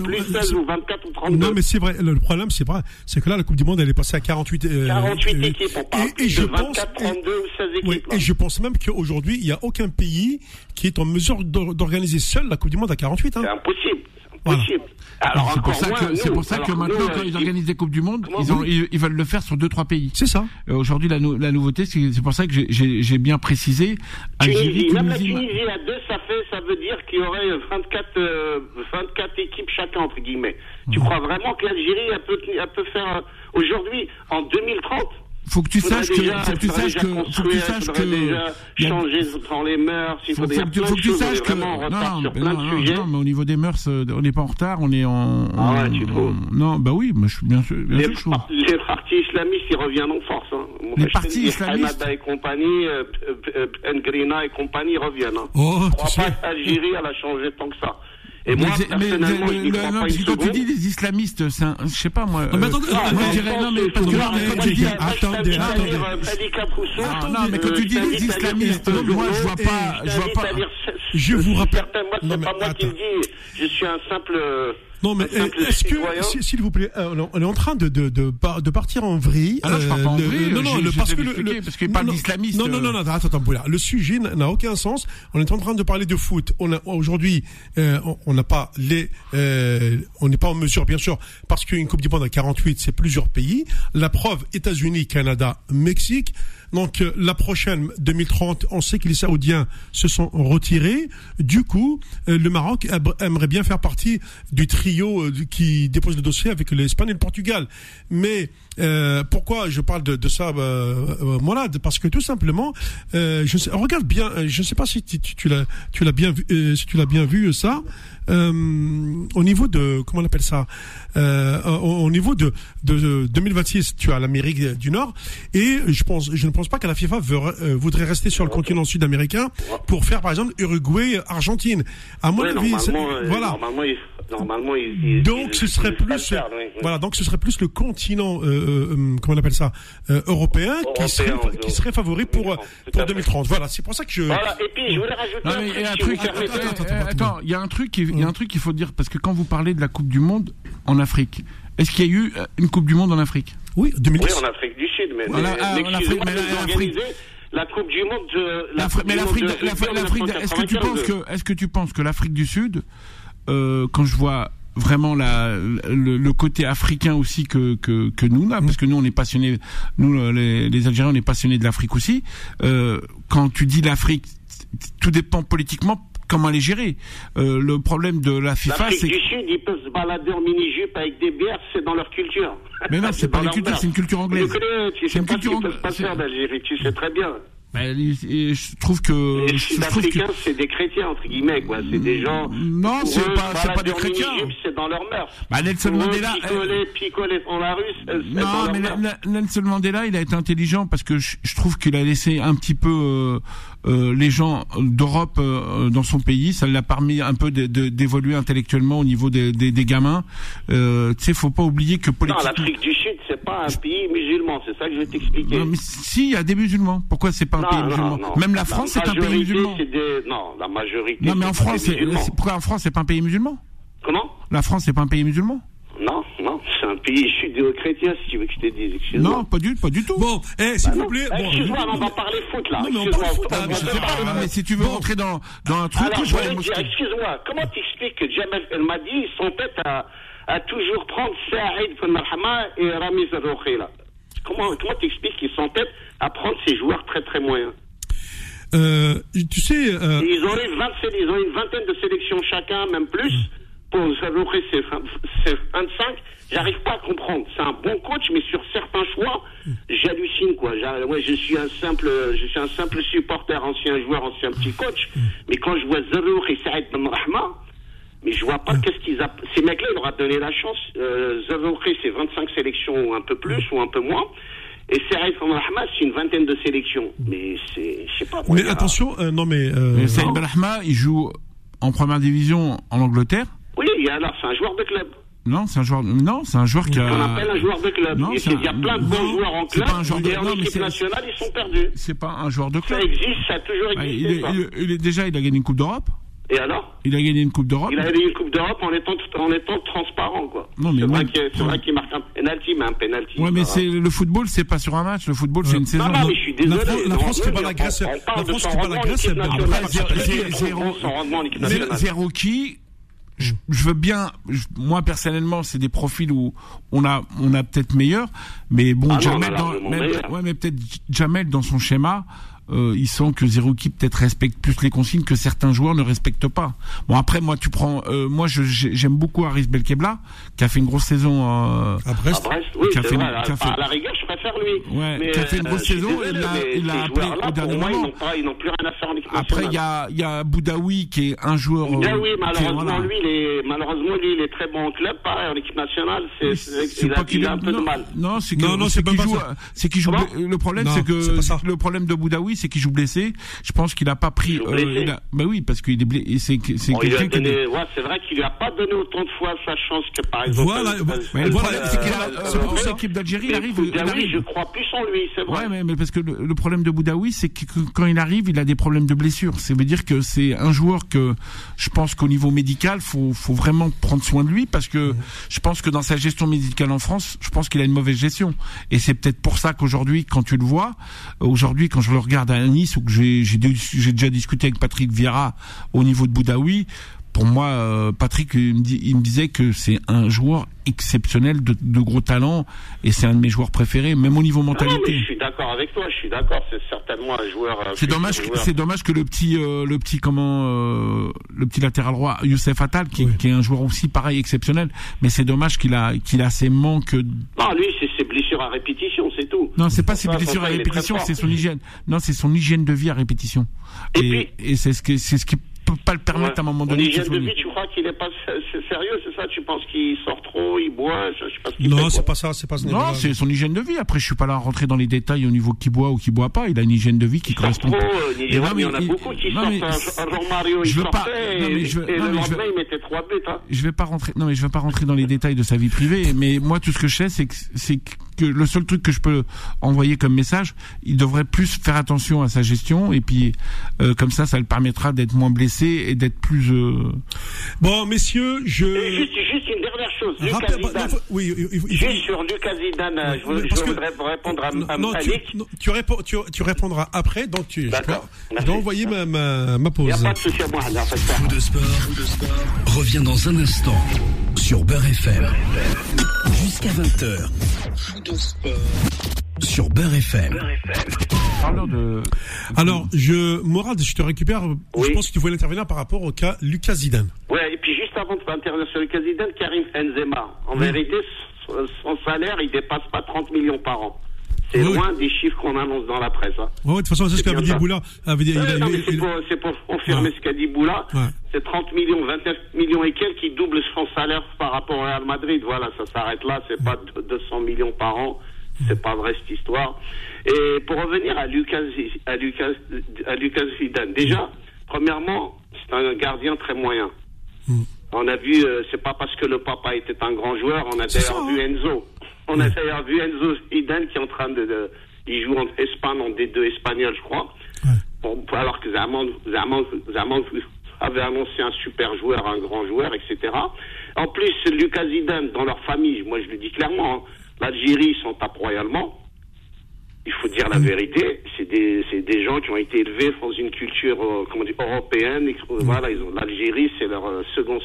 plus 16 ou 24 ou 32 non mais c'est vrai le problème c'est vrai c'est que là la Coupe du monde elle est passée à 48 48 euh, équipes on parle et, je de 24 32 16 équipes et je pense même qu'aujourd'hui il n'y a aucun pays qui est en mesure d'organiser seul la Coupe du monde à 48 hein. c'est impossible c'est pour ça que c'est pour ça que maintenant quand ils organisent des coupes du monde, ils, ont, ils, veulent le faire sur deux trois pays. C'est ça. Euh, aujourd'hui la, la nouveauté c'est pour ça que j'ai bien précisé. Algérie, même la Tunisie à deux, ça fait ça veut dire qu'il y aurait 24 euh, 24 équipes chacun entre guillemets. Tu crois vraiment que l'Algérie peut peut faire aujourd'hui en 2030 faut que tu saches que, faut que tu saches que, faut que tu saches que, changer dans les mœurs, il faut, faut, faut, faut que tu saches que, non, non, non, mais au niveau des mœurs, euh, on n'est pas en retard, on est en, ah ouais, tu trouves? Non, bah oui, moi je suis bien sûr, bien les, sûr, les partis islamistes, ils reviennent en force, hein. Les partis islamistes. et compagnie, euh, Ngrina et compagnie reviennent, hein. Oh, on croit pas Algérie, elle a changé tant que ça. Et moi, mais, personnellement, je non, quand tu dis les islamistes, c'est un, je sais pas moi. Non, mais attendez, euh, moi, je dirais, non, mais parce que quand tu dis, attendez, attendez. Non, mais quand tu dis les islamistes, moi, je vois pas, je vois pas. Je vous rappelle. Moi, c'est pas moi qui le dis. Je suis un simple, non, mais est-ce que, s'il vous plaît, euh, on est en train de, de, de, de partir en vrille. Ah non, je pars pas en vrille. Non, non, parce que le, parce qu'il parle d'islamiste. Non, non, non, non, attends, attends, Le sujet n'a aucun sens. On est en train de parler de foot. On a, aujourd'hui, euh, on n'a pas les, euh, on n'est pas en mesure, bien sûr, parce qu'une Coupe du Monde à 48, c'est plusieurs pays. La preuve, États-Unis, Canada, Mexique. Donc euh, la prochaine 2030, on sait que les Saoudiens se sont retirés. Du coup, euh, le Maroc aimerait bien faire partie du trio euh, qui dépose le dossier avec l'Espagne et le Portugal. Mais pourquoi je parle de, ça, voilà, parce que tout simplement, je regarde bien, je ne sais pas si tu, l'as, bien vu, si tu l'as bien vu ça. au niveau de comment on appelle ça au, niveau de, de, 2026 tu as l'Amérique du Nord et je pense je pense pas que la FIFA euh, voudrait rester sur le continent sud-américain pour faire par exemple Uruguay, Argentine. À mon avis, euh, voilà. Normalement, donc ce serait plus, voilà, donc ce serait plus le continent, euh, comment on appelle ça, européen, qui serait qui serait favori pour pour 2030. Voilà, c'est pour ça que je. Voilà. Et puis je voulais rajouter un, truc. Attends, il y a un truc, il y a un truc qu'il faut dire parce que quand vous parlez de la Coupe du Monde en Afrique, est-ce qu'il y a eu une Coupe du Monde en Afrique? Oui, 2010. Oui, en Afrique du Sud, mais, la Coupe du Monde. De, la mais l'Afrique, est-ce que tu penses que, est-ce que tu penses que l'Afrique du Sud, euh, quand je vois vraiment la, le, côté africain aussi que, que, que nous là, parce que nous on est passionnés, nous les, les Algériens on est passionnés de l'Afrique aussi. Euh, quand tu dis l'Afrique, tout dépend politiquement comment les gérer. Euh, le problème de la FIFA, c'est du Sud, ils peuvent se balader en mini-jupe avec des bières, c'est dans leur culture. Mais non, c'est pas une culture, c'est une culture anglaise. C'est une culture anglaise. d'Algérie, tu sais très bien. Je trouve que les Sud-Africains, c'est des chrétiens entre guillemets, quoi. C'est des gens. Non, c'est pas, c'est pas des chrétiens. C'est dans leur mœurs. Bah, Nelson Mandela. Picoler, picoler dans la rue. Non, mais Nelson Mandela, il a été intelligent parce que je, trouve qu'il a laissé un petit peu euh, euh, les gens d'Europe euh, dans son pays. Ça l'a permis un peu d'évoluer intellectuellement au niveau des, des, des gamins. Euh, tu sais, faut pas oublier que politiquement. Non, l'Afrique du Sud, c'est pas un pays musulman. C'est ça que je vais t'expliquer. Non, mais si, il y a des musulmans. Pourquoi c'est pas un pays musulman Même la France, c'est un pays musulman. Des... Non, la majorité. Non, mais en France, c'est pourquoi en France, c'est pas un pays musulman Comment? La France, c'est pas un pays musulman non, un pays judéo-chrétien, si tu veux que je te dise. Excuse-moi. Non, pas du, pas du tout. Bon, eh, s'il bah vous plaît. Bon, excuse-moi, on va parler foot, là. Non, mais on parle foot, là. Mais, je sais pas, mais si tu veux rentrer dans, dans un truc. Alors, je voulais dire, excuse-moi, comment t'expliques que Jamal El Madi sont tête à, à toujours prendre Saïd Ben Marhama et Ramiz Roukhé, là? Comment, comment t'expliques qu'ils sont tête à prendre ces joueurs très très moyens? Euh, tu sais. Euh... Ils, ont une vingtaine, ils ont une vingtaine de sélections chacun, même plus. Pour Zaloukhé, c'est 25. J'arrive pas à comprendre. C'est un bon coach, mais sur certains choix, j'hallucine quoi. Ouais, je suis un simple, je suis un simple supporter, ancien joueur, ancien petit coach. Mais quand je vois Zarouk et Saïd Ben Rahma, mais je vois pas qu'est-ce qu'ils a. Ces mecs-là, il leur a donné la chance. Euh, c'est 25 sélections ou un peu plus ou un peu moins. Et Saïd Ben Rahma, c'est une vingtaine de sélections. Mais c'est, je sais pas. mais attention, euh, non mais. Euh, Saïd Ben Rahma, il joue en première division en Angleterre. Oui, alors c'est un joueur de club. Non, c'est un joueur. Non, c'est un joueur qui a. On appelle un joueur de club. Non, il y a plein de bons joueurs en club. Pas un joueur de... Et en non, équipe nationale, ils sont perdus. C'est pas un joueur de club. Ça existe, ça a toujours existé. il, est, il, est, déjà, il a gagné une Coupe d'Europe. Et alors? Il a gagné une Coupe d'Europe. Il a gagné une Coupe d'Europe en étant, en étant transparent, quoi. Non, mais c'est vrai qu'il marque un penalty, mais un penalty. Ouais, mais c'est le football, c'est pas sur un match. Le football, c'est une saison. Non, non, mais je suis désolé. La, France, c'est pas la Grèce. La France, c'est pas la Grèce. Zéro qui je, veux bien, moi personnellement, c'est des profils où on a, on a peut-être meilleur, mais bon, ah Jamel, dans, ouais, mais peut-être Jamel dans son schéma, euh, ils sent que Zerouki peut-être respecte plus les consignes que certains joueurs ne respectent pas. Bon après moi tu prends euh, moi j'aime beaucoup Aris Belkebla qui a fait une grosse saison euh, à Brest. À Brest oui, qui a fait, vrai, qui a fait... À la rigueur je préfère faire lui. Ouais, mais, qui a fait une grosse saison. Il a, il a appris au dernier moment. Ils n'ont plus rien à faire en équipe Après, il y a, il y a Boudaoui qui est un joueur. Boudaoui, malheureusement, lui, il est, malheureusement, lui, il est très bon en club, pareil, en équipe nationale. C'est, il, a, il a un peu de mal. Non, c'est qu'il joue, c'est qu'il joue, le problème, c'est que, le problème de Boudaoui, c'est qu'il joue blessé. Je pense qu'il n'a pas pris, euh, bah oui, parce qu'il est blessé, c'est, c'est quelqu'un qui. Ouais, c'est vrai qu'il lui a pas donné autant de fois sa chance que par exemple. Voilà, c'est qu'il a, c'est pour l'équipe d'Algérie, il arrive, Boudaoui, je crois plus en lui, c'est vrai. Ouais, mais parce que le problème de Boudaoui, c'est que quand il arrive, il a des problèmes de blessure. Ça veut dire que c'est un joueur que je pense qu'au niveau médical, faut, faut vraiment prendre soin de lui parce que je pense que dans sa gestion médicale en France, je pense qu'il a une mauvaise gestion. Et c'est peut-être pour ça qu'aujourd'hui, quand tu le vois, aujourd'hui, quand je le regarde à Nice ou que j'ai, j'ai déjà discuté avec Patrick Vieira au niveau de Boudaoui, pour moi, euh, Patrick, il me, disait que c'est un joueur exceptionnel, de, gros talent, et c'est un de mes joueurs préférés, même au niveau mentalité. je suis d'accord avec toi, je suis d'accord, c'est certainement un joueur. Euh, c'est dommage, c'est dommage que le petit, euh, le petit comment, le petit latéral droit, Youssef Attal, qui, est un joueur aussi pareil exceptionnel, mais c'est dommage qu'il a, qu'il a ses manques. Non, lui, c'est ses blessures à répétition, c'est tout. Non, c'est pas ses blessures à répétition, c'est son hygiène. Non, c'est son hygiène de vie à répétition. Et, et c'est ce que, c'est ce qui peut pas le permettre à un moment donné. L'hygiène de vie, tu crois qu'il est pas sérieux, c'est ça? Tu penses qu'il sort trop, il boit je, sais pas ce Non, c'est pas ça, c'est pas ce Non, c'est son hygiène de vie. Après, je suis pas là à rentrer dans les détails au niveau qui boit ou qui boit pas. Il a une hygiène de vie qui correspond. Trop, il y en a beaucoup qui sortent. Un genre Mario, il sortait et le lendemain, il mettait trois buts. Hein. Je vais pas rentrer. Non, mais je vais pas rentrer dans les détails de sa vie privée. Mais moi, tout ce que je sais, c'est que c'est que le seul truc que je peux envoyer comme message, il devrait plus faire attention à sa gestion et puis euh, comme ça, ça le permettra d'être moins blessé et d'être plus. Euh... Bon, messieurs, je. juste, juste une dernière chose. Lucas Zidane. Bah, oui, il faut... Juste sur Lucas Zidane, euh, je, je voudrais répondre à, à non, tu, non, tu, réponds, tu, tu, répondras après, donc tu. Dois envoyer ma, ma, ma pause. Il n'y a pas de souci à moi. Coup de sport, de sport revient dans un instant sur Beurre FM. Jusqu'à 20h. Sur Beurre FM. De... Alors, je, Morad, je te récupère. Je pense que tu voulais intervenir par rapport au cas Lucas Zidane. Ouais, et puis avant sur Lucas Zidane, Karim Benzema. En vérité, son salaire, il dépasse pas 30 millions par an. C'est loin des chiffres qu'on annonce dans la presse. Hein. Ouais, de toute façon, c'est ce qu'a dit Boula. c'est pour, confirmer ce qu'a dit Boula. C'est 30 millions, 29 millions et quelques qui doublent son salaire par rapport au Real Madrid. Voilà, ça s'arrête là. C'est pas 200 millions par an. C'est pas vrai cette histoire. Et pour revenir à Lucas, à Lucas, à Lucas Zidane. Déjà, premièrement, c'est un gardien très moyen. Hmm. On a vu, euh, c'est pas parce que le papa était un grand joueur, on a d'ailleurs vu hein. Enzo. On a d'ailleurs vu Enzo Zidane qui est en train de, il joue en Espagne, en D2 espagnol, je crois. Bon, alors que Zaman, Zaman, Zaman avait annoncé un super joueur, un grand joueur, etc. En plus, Lucas Zidane, dans leur famille, moi je le dis clairement, hein, l'Algérie s'en tape royalement il faut dire la vérité, c'est des, des gens qui ont été élevés dans une culture euh, comment dire, européenne. Voilà, ils ont l'Algérie, c'est leur euh, second,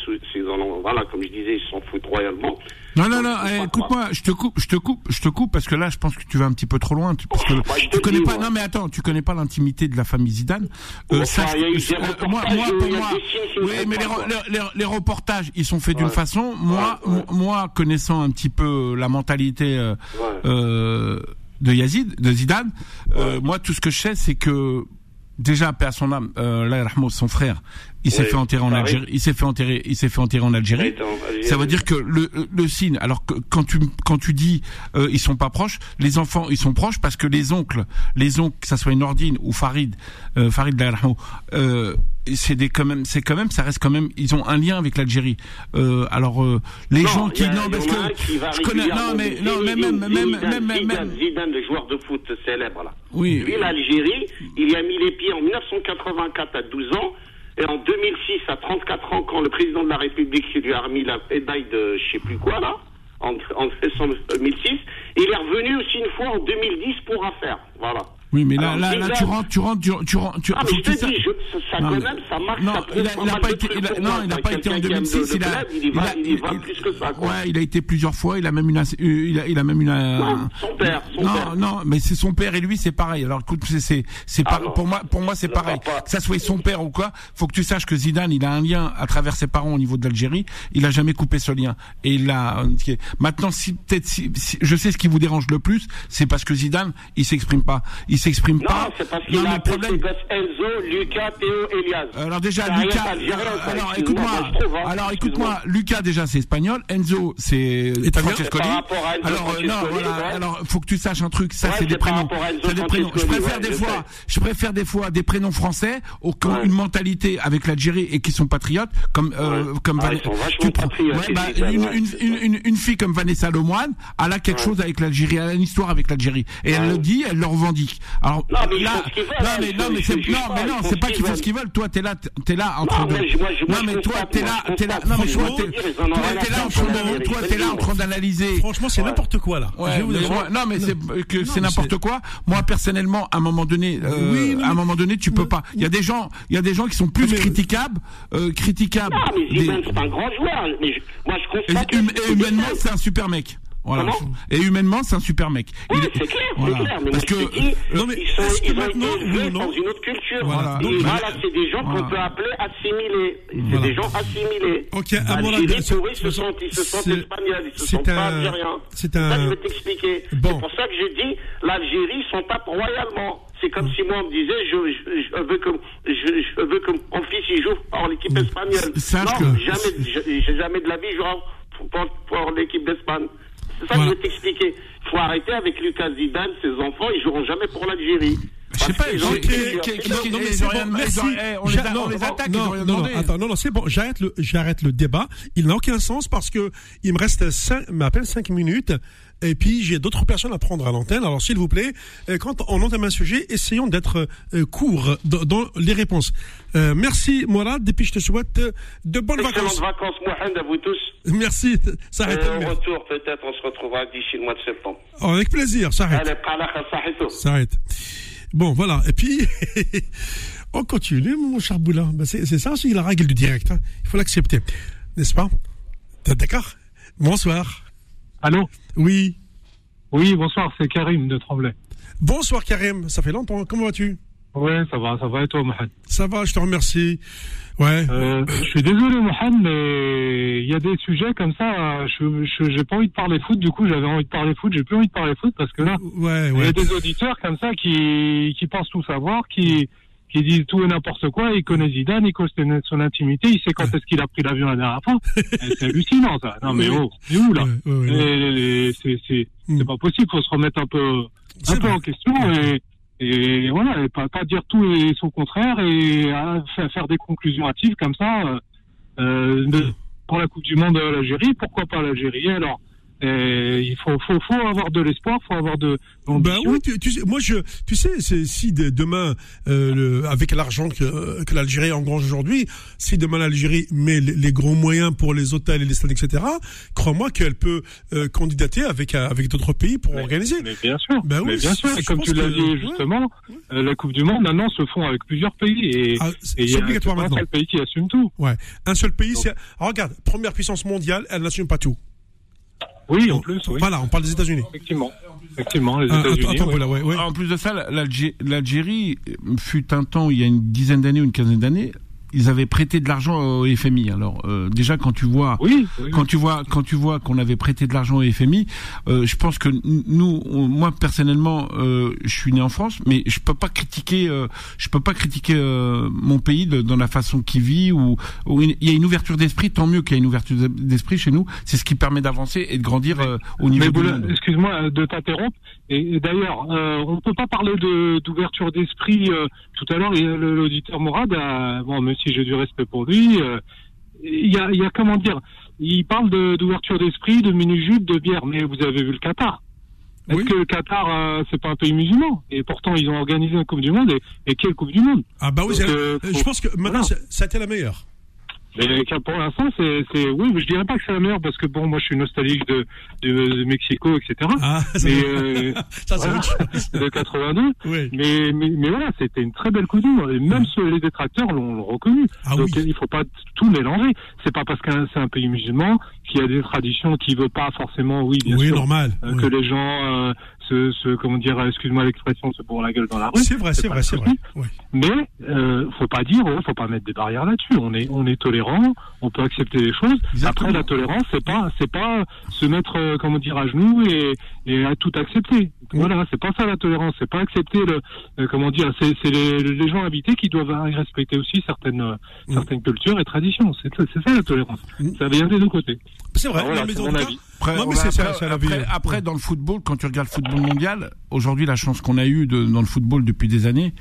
voilà, comme je disais, ils s'en foutent royalement. Non, non, non, eh, écoute-moi, je te coupe, je te coupe, je te coupe parce que là, je pense que tu vas un petit peu trop loin. Tu, parce que bah, tu connais pas, non, mais attends, tu connais pas l'intimité de la famille Zidane. Euh, ça, moi, moi, pour moi, oui, mais les, les, reportages, ils sont faits d'une façon. Moi, moi, connaissant un petit peu la mentalité. Euh, euh, de Yazid, de Zidane. Euh, moi, tout ce que je sais, c'est que déjà, père son âme, euh, son frère, il s'est fait enterrer en Algérie. Il s'est fait enterrer. Il s'est fait enterrer en Algérie. Ça veut dire que le, le signe. Alors que quand tu quand tu dis euh, ils sont pas proches, les enfants ils sont proches parce que les oncles, les oncles, que ça soit Nordine ou Farid, euh, Farid euh, c'est des quand même, c'est quand même, ça reste quand même, ils ont un lien avec l'Algérie. Euh, alors euh, les gens qui non parce que je connais non mais non mais même même même même même Zidane le joueur de foot célèbre là. Oui. Lui l'Algérie, il y a mis les pieds en 1984 à 12 ans. Et en 2006, à 34 ans, quand le président de la République lui a remis la médaille de je sais plus quoi là, en, en 2006, il est revenu aussi une fois en 2010 pour affaire. Voilà. Oui, mais là, là, là, tu rentres, tu rentres, tu, tu rentres, tu Ah, mais je te dis, je, ça, non, quand même, ça marque. Non, ça il a, il a pas été, il a, non, il a pas été en 2006, il a, il va, il y va plus que ça, quoi. Ouais, il a été plusieurs fois, il a même une, il a, il a même une, non, son père, son non, père. non, mais c'est son père et lui, c'est pareil. Alors, écoute, c'est, c'est, c'est Ah, pour moi, pour moi, c'est pareil. Que ça soit son père ou quoi, faut que tu saches que Zidane, il a un lien à travers ses parents au niveau de l'Algérie. Il a jamais coupé ce lien. Et il a, maintenant, si, peut-être, si, si- je sais ce qui vous dérange le plus, c'est parce que Zidane, il s'exprime pas. Il s'exprime Non, pas. c'est parce Non, qu'il mais a problème, ses gosses Enzo, Lucas, Théo, Elias. alors déjà Lucas, ça, alors écoute-moi, hein, alors écoute-moi, Lucas déjà c'est espagnol, Enzo c'est Francescoli. Alors euh, non, voilà, alors faut que tu saches un truc, ça c'est des c'est prénoms, c'est des. Je préfère des fois, je préfère des fois des prénoms français au- une mentalité avec l'Algérie et qui sont patriotes comme euh, comme Ah, bah, une, c'est fille comme Vanessa Lemoine, elle a quelque chose avec l'Algérie, elle a une histoire avec l'Algérie et elle le dit, elle le revendique. Alors Non, mais ils là, font ce qu'ils veulent, non hein, mais ils non mais c'est non pas, mais non, c'est ce pas qu'ils font ce qu'ils veulent. Toi t'es là, t'es là entre Non, deux. non mais toi t'es là, t'es là, non mais toi Franchement, t'es, là en train de, toi t'es te là en train d'analyser. Franchement, c'est n'importe quoi là. Non mais c'est que c'est n'importe quoi. Moi personnellement, à un moment donné, euh, à un moment donné, tu peux pas. Il y a des gens, il y a des gens qui sont plus critiquables, euh, critiquables. Non, mais c'est un grand joueur. Mais moi, je constate. hum- humainement, c'est un super mec. Voilà. Comment Et humainement, c'est un super mec. Oui, Il est- c'est clair, voilà. c'est clair. Mais Parce je que dis, Non, mais ils, sont, que ils ont maintenant, été oui ou non dans une autre culture. Voilà. Et Donc, voilà, c'est des gens voilà. qu'on peut appeler assimilés. C'est des gens assimilés. Ok, à mon avis, ils se sentent, ils se sentent espagnols, ils se sentent pas algériens. c'est Ça, un- je vais t'expliquer. Bon. C'est pour ça que j'ai dit, l'Algérie s'en tape royalement. C'est comme si moi on me disait, je, je, je veux que, je, je veux que mon fils il joue pour l'équipe espagnole. Sache non, que- jamais, je- j'ai jamais de la vie pour, pour, pour l'équipe d'Espagne. C'est ça Voilà. que je vais t'expliquer. Faut arrêter avec Lucas Zidane, ses enfants, ils joueront jamais pour l'Algérie. Je sais pas, qu'est-ce tout. non, mais ils c'est ont bon, merci. on les les attaque, non, non, attends, non, non, c'est bon, j'arrête le, j'arrête le débat. Il n'a aucun sens parce que il me reste cinq, à peine cinq minutes. Et puis, j'ai d'autres personnes à prendre à l'antenne. Alors, s'il vous plaît, euh, quand on entame un sujet, essayons d'être euh, courts dans les réponses. Euh, merci, Mourad. Et puis, je te souhaite euh, de bonnes Excellente vacances. vacances, Mohamed, à vous tous. Merci. Ça. Euh, retour, peut-être, on se retrouvera d'ici le mois de septembre. Oh, avec plaisir, ça arrête. Ça arrête. Bon, voilà. Et puis, on continue, mon cher Boula. Ben, c'est ça aussi la règle du direct. Hein. Il faut l'accepter. N'est-ce pas? D'accord? Bonsoir. Allô? Oui. Oui, bonsoir, c'est Karim de Tremblay. Bonsoir Karim. Ça fait longtemps. Comment vas-tu? Ouais, ça va, ça va et toi, Mohamed Ça va, je te remercie. Ouais. euh, Je suis désolé, Mohamed, mais il y a des sujets comme ça, je j'ai pas envie de parler foot, du coup j'avais envie de parler foot, j'ai plus envie de parler foot parce que là, Ouais, il y a des auditeurs comme ça qui, qui pensent tout savoir, qui, qui disent tout et n'importe quoi, ils connaissent Zidane, ils connaissent son intimité, il sait quand est-ce qu'il a pris l'avion la dernière fois. Et C'est hallucinant ça. Non mais oh, c'est où là Ouais, ouais, ouais, ouais. Et C'est c'est- Mm. c'est pas possible, faut se remettre un peu, un peu en question et, et voilà, et pas, pas dire tout et son contraire et à faire, des conclusions hâtives comme ça. euh, euh, de- pour la Coupe du Monde à l'Algérie, pourquoi pas l'Algérie alors Et Il faut, faut, faut avoir de l'espoir, faut avoir de Ben l'ambition. oui, tu, tu sais, moi je, tu sais, si de- demain, euh, le, avec l'argent que, que l'Algérie engrange aujourd'hui, si demain l'Algérie met les, les gros moyens pour les hôtels et les stades, etc., crois-moi qu'elle peut euh, candidater avec euh, avec d'autres pays pour organiser. Mais bien sûr, Ben oui, mais bien sûr. Et comme tu l'as que- dit ouais. justement, euh, la Coupe du Monde maintenant se font avec plusieurs pays et Ah, et il y a un maintenant. seul pays qui assume tout. Ouais, un seul pays. Donc- c'est regarde, première puissance mondiale, elle n'assume pas tout. Oui, en plus, oui. Voilà, on parle des États-Unis. Effectivement, effectivement, les Ah, États-Unis. oui. ouais, ouais. En plus de ça, l'Algé- l'Algérie fut un temps, il y a une dizaine d'années ou une quinzaine d'années, ils avaient prêté de l'argent au FMI. Alors euh, déjà quand tu vois Oui, oui. quand tu vois quand tu vois qu'on avait prêté de l'argent au FMI, euh, je pense que nous, on- moi personnellement, euh, je suis né en France, mais je peux pas critiquer, euh, je peux pas critiquer euh, mon pays de- dans la façon qu'il vit ou, il y a une ouverture d'esprit. Tant mieux qu'il y a une ouverture d'esprit chez nous. C'est ce qui permet d'avancer et de grandir euh, au niveau Mais monde. excuse-moi de t'interrompre. Et, et d'ailleurs, euh, on ne peut pas parler de d'ouverture d'esprit. euh, tout à l'heure, le- l'auditeur Mourad, a- bon, même si j'ai du respect pour lui, euh, il y a, y a comment dire, il parle de- d'ouverture d'esprit, de mini-jute, de bière. Mais vous avez vu le Qatar. Est-ce Oui. que le Qatar, euh, c'est pas un pays musulman? Et pourtant, ils ont organisé une Coupe du Monde. Et, et quelle Coupe du Monde? Ah bah oui, Donc, euh, euh, je pense que maintenant voilà. ça, ça a été la meilleure. Mais pour l'instant, c'est, c'est, oui, je dirais pas que c'est la meilleure parce que bon, moi, je suis nostalgique de, de, Mexico, etc. Ah, mais euh, ça, c'est de 82. Oui. Mais, mais, mais voilà, c'était une très belle Coupe Et même ceux, les détracteurs l'ont, reconnu. Ah, Donc, il faut pas tout mélanger. C'est pas parce que c'est un pays musulman qu'il y a des traditions qui veut pas forcément, oui, bien oui, sûr, normal, euh, que les gens euh, se, comment dire, excuse-moi l'expression, se pour la gueule dans la rue. C'est vrai, c'est vrai, c'est vrai. Mais euh, faut pas dire, oh, faut pas mettre des barrières là-dessus. On est, on est tolérant, on peut accepter les choses. Après, la tolérance, c'est pas, c'est pas se mettre, euh, comment dire, à genoux et, et à tout accepter. Voilà, c'est pas ça la tolérance. C'est pas accepter le, euh, comment dire, c'est, les, les, gens habités qui doivent respecter aussi certaines, euh, certaines cultures et traditions. C'est, ça la tolérance. Ça vient des deux côtés. C'est vrai. Voilà, c'est mon avis. Après, dans le football, quand tu regardes le football mondial, aujourd'hui, la chance qu'on a eue de, dans le football depuis des années,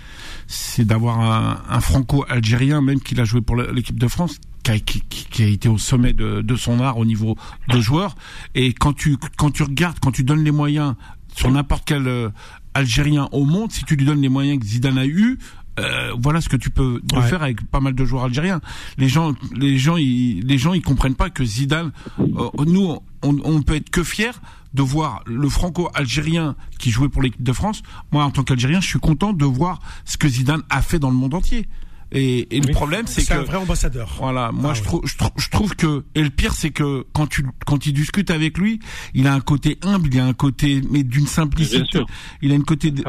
c'est d'avoir un, un franco-algérien, même qu'il a joué pour l'équipe de France, qui a, qui, qui a, été au sommet de, de, son art au niveau de joueur. Et quand tu, quand tu regardes, quand tu donnes les moyens sur n'importe quel euh, Algérien au monde, si tu lui donnes les moyens que Zidane a eu, euh, voilà ce que tu peux faire avec pas mal de joueurs algériens. Les gens, les gens, ils, les gens, ils comprennent pas que Zidane. Euh, nous, on, on peut être que fiers de voir le franco-algérien qui jouait pour l'équipe de France. Moi, en tant qu'Algérien, je suis content de voir ce que Zidane a fait dans le monde entier. Et, et le problème, c'est que c'est un vrai ambassadeur. Voilà, moi ah je, trouve, je, trouve que et le pire, c'est que quand tu quand tu discutes avec lui, il a un côté humble, il a un côté mais d'une simplicité. Il a une côté de,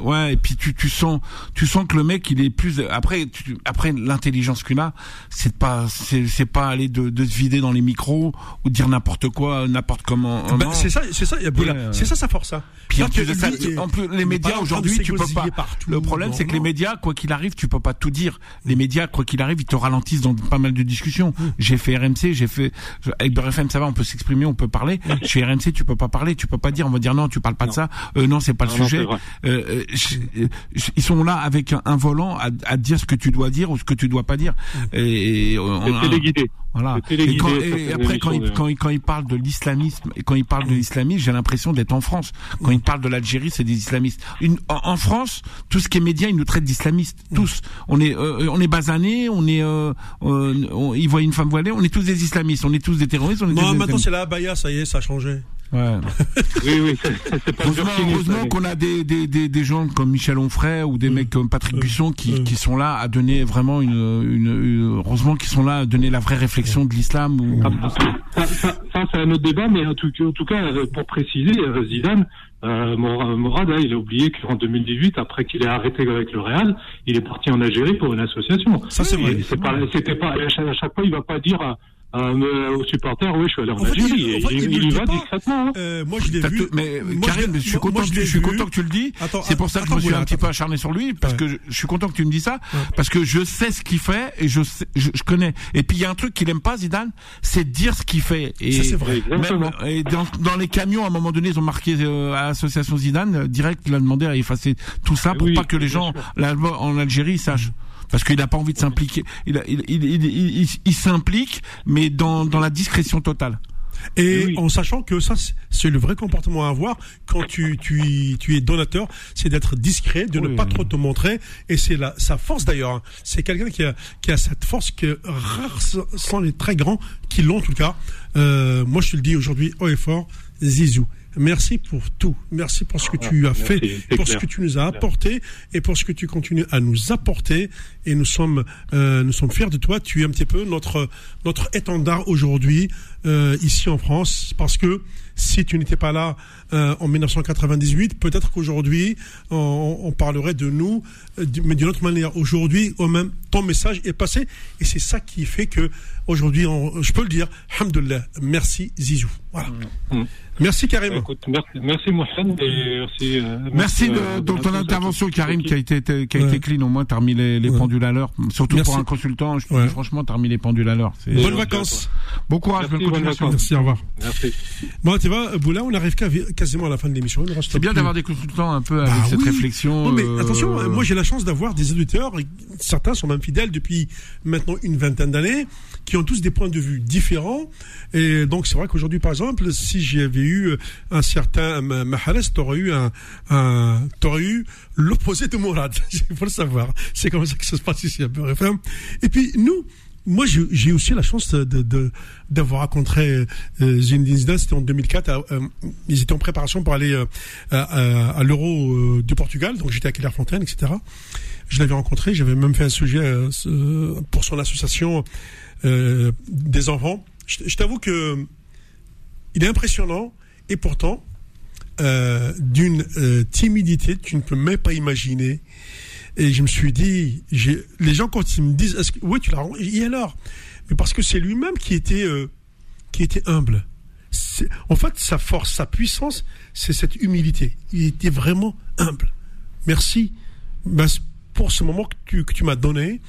ouais, et puis tu tu sens tu sens que le mec, il est plus après tu, après l'intelligence qu'il a, c'est pas c'est c'est pas aller de, de se vider dans les micros ou dire n'importe quoi, n'importe comment. Ben, c'est ça, c'est ça, c'est ça sa force. Ça. Puis en plus, en plus les médias aujourd'hui, tu peux pas. le problème, c'est que les médias, quoi qu'il arrive, tu peux pas tout dire les médias, quoi qu'il arrive, ils te ralentissent dans pas mal de discussions. J'ai fait RMC, j'ai fait avec BRFM, ça va, on peut s'exprimer, on peut parler. Chez RMC, tu peux pas parler, tu peux pas dire, on va dire non, tu parles pas de ça. Euh, non, c'est pas le sujet. Euh, euh, ils sont là avec un, volant à, à, dire ce que tu dois dire ou ce que tu dois pas dire. Et, et on, voilà. Et, quand, et après, quand il, quand, il, quand il parle de l'islamisme et quand il parle de l'islamisme, j'ai l'impression d'être en France. Quand il parle de l'Algérie, c'est des islamistes. Une, en, France, tout ce qui est média, ils nous traitent d'islamistes. Tous. On est, euh, on est basanés, on est, euh, euh ils voient une femme voilée, on est tous des islamistes, on est tous des terroristes. On est non, maintenant c'est la abaya, ça y est, ça a changé. Ouais. oui, oui, c'est pas Heureusement, heureusement qu'on a des, des, des, des, gens comme Michel Onfray ou des mm. mecs comme Patrick mm. Buisson qui, mm. qui sont là à donner vraiment une, une, heureusement qu'ils sont là à donner la vraie réflexion de l'islam. Ou... Ah, ça, ça, ça c'est un autre débat, mais en tout, en tout cas, euh, pour préciser, euh, Zidane, euh, Morad, hein, il a oublié qu'en 2018, après qu'il ait arrêté avec le Real, il est parti en Algérie pour une association. Ça c'est vrai. C'était pas, à chaque fois, il va pas dire euh, aux supporters, oui, je suis allé en, en Algérie. il, il, y va discrètement. Hein. Euh, moi, je l'ai vu. Mais moi, Karim, je, suis content, je, suis content que tu le dis. C'est pour ça que je me suis un petit peu acharné sur lui, parce que je, suis content que tu me dis ça, parce que je sais ce qu'il fait et je, sais, je, connais. Et puis il y a un truc qu'il aime pas, Zidane, c'est dire ce qu'il fait. Et ça c'est vrai. Même, et dans, dans, les camions, à un moment donné, ils ont marqué euh, à l'association Zidane euh, direct, il a demandé à effacer tout ça pour pas que les gens là, en Algérie sachent parce qu'il n'a pas envie de s'impliquer. Il, il, il, il s'implique, mais dans, dans la discrétion totale. Et en sachant que ça, c'est le vrai comportement à avoir quand tu, tu, tu es donateur, c'est d'être discret, de ne pas trop te montrer. Et c'est la, sa force d'ailleurs. Hein. C'est quelqu'un qui a, qui a cette force que rares sont les très grands qui l'ont en tout cas. Euh, moi, je te le dis aujourd'hui haut et fort, Zizou. Merci pour tout. Merci pour ce que tu as fait, pour ce que tu nous as apporté et pour ce que tu continues à nous apporter. Et nous sommes, euh, nous sommes fiers de toi. Tu es un petit peu notre notre étendard aujourd'hui euh, ici en France, parce que si tu n'étais pas là euh, en 1998, peut-être qu'aujourd'hui on, on, parlerait de nous, euh, mais d'une autre manière. Aujourd'hui, au même ton message est passé, et c'est ça qui fait que aujourd'hui, je peux le dire, Alhamdulillah, merci Zizou. Voilà. Mm. Merci Karim. Écoute, merci, merci Mohsen et merci. Euh, merci, de, euh, ton intervention Karim qui a été qui a été clean au moins. T'as remis les, les pendules à l'heure. Surtout pour un consultant, je ouais. franchement, t'as remis les pendules à l'heure. Bonnes vacances. Bon courage, bonne continuation. Merci, au revoir. Merci. Bon, tu vois, Boula, on arrive quasiment à la fin de l'émission. C'est bien d'avoir des consultants un peu avec bah cette réflexion. Non, mais euh, attention, moi j'ai la chance d'avoir des auditeurs. Certains sont même fidèles depuis maintenant une vingtaine d'années qui ont tous des points de vue différents. Et donc, c'est vrai qu'aujourd'hui, par exemple, si j'avais eu un certain Mahares, t'aurais eu un, un t'aurais eu l'opposé de Mourad. Il faut le savoir. C'est comme ça que ça se passe ici à FM. Et puis, nous, moi, j'ai aussi la chance de d'avoir rencontré euh, Zinedine. C'était en 2004. Euh, ils étaient en préparation pour aller à, à l'Euro du Portugal. Donc j'étais à Clairefontaine, etc. Je l'avais rencontré. J'avais même fait un sujet pour son association des enfants. Je, je t'avoue que il est impressionnant et pourtant euh, d'une euh, timidité tu ne peux même pas imaginer. Et je me suis dit, les gens quand ils me disent, est-ce oui, tu l'as et alors? Mais parce que c'est lui-même qui était, euh, qui était humble. En fait, sa force, sa puissance, c'est cette humilité. Il était vraiment humble. Merci ben, pour ce moment que tu, que tu m'as donné.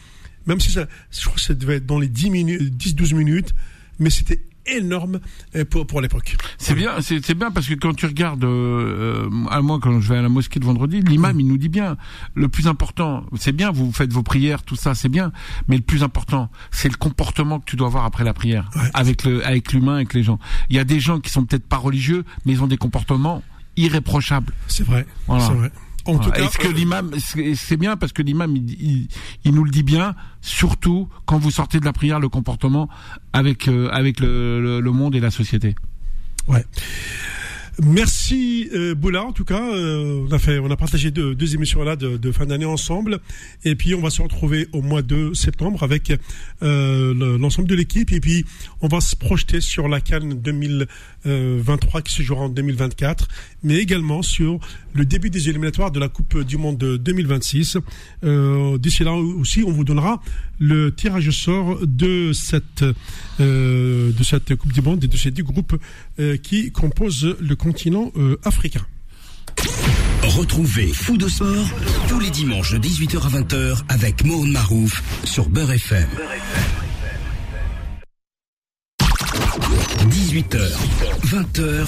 Même si je crois que ça devait être dans les 10 minutes, 10-12 minutes, mais c'était énorme euh, pour, pour l'époque. C'est bien, c'est bien parce que quand tu regardes, euh, à moi quand je vais à la mosquée de vendredi, l'imam il nous dit bien, le plus important, c'est bien, vous faites vos prières, tout ça, c'est bien, mais le plus important, c'est le comportement que tu dois avoir après la prière, avec le, avec l'humain, avec les gens. Il y a des gens qui sont peut-être pas religieux, mais ils ont des comportements irréprochables. C'est vrai. Voilà. C'est vrai. En tout cas, est-ce que l'imam, c'est bien parce que l'imam, il, il, nous le dit bien, surtout quand vous sortez de la prière, le comportement avec euh, avec le, le, monde et la société. Ouais. Merci euh, en tout cas. Euh, on a fait, on a partagé deux, émissions là de, de fin d'année ensemble, et puis on va se retrouver au mois de septembre avec euh, l'ensemble de l'équipe, et puis on va se projeter sur la Cannes 2023 qui se jouera en 2024, mais également sur le début des éliminatoires de la Coupe du Monde 2026. Euh, D'ici là aussi, on vous donnera le tirage au sort de cette euh, de cette Coupe du Monde et de ces dix groupes euh, qui composent le continent euh, africain. Retrouvez Fou de Sport tous les dimanches de 18h à 20h avec Mohamed Marouf sur Beurre FM. 18h, 20h,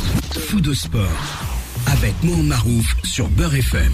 Fou de Sport avec Mohamed Marouf sur Beurre FM.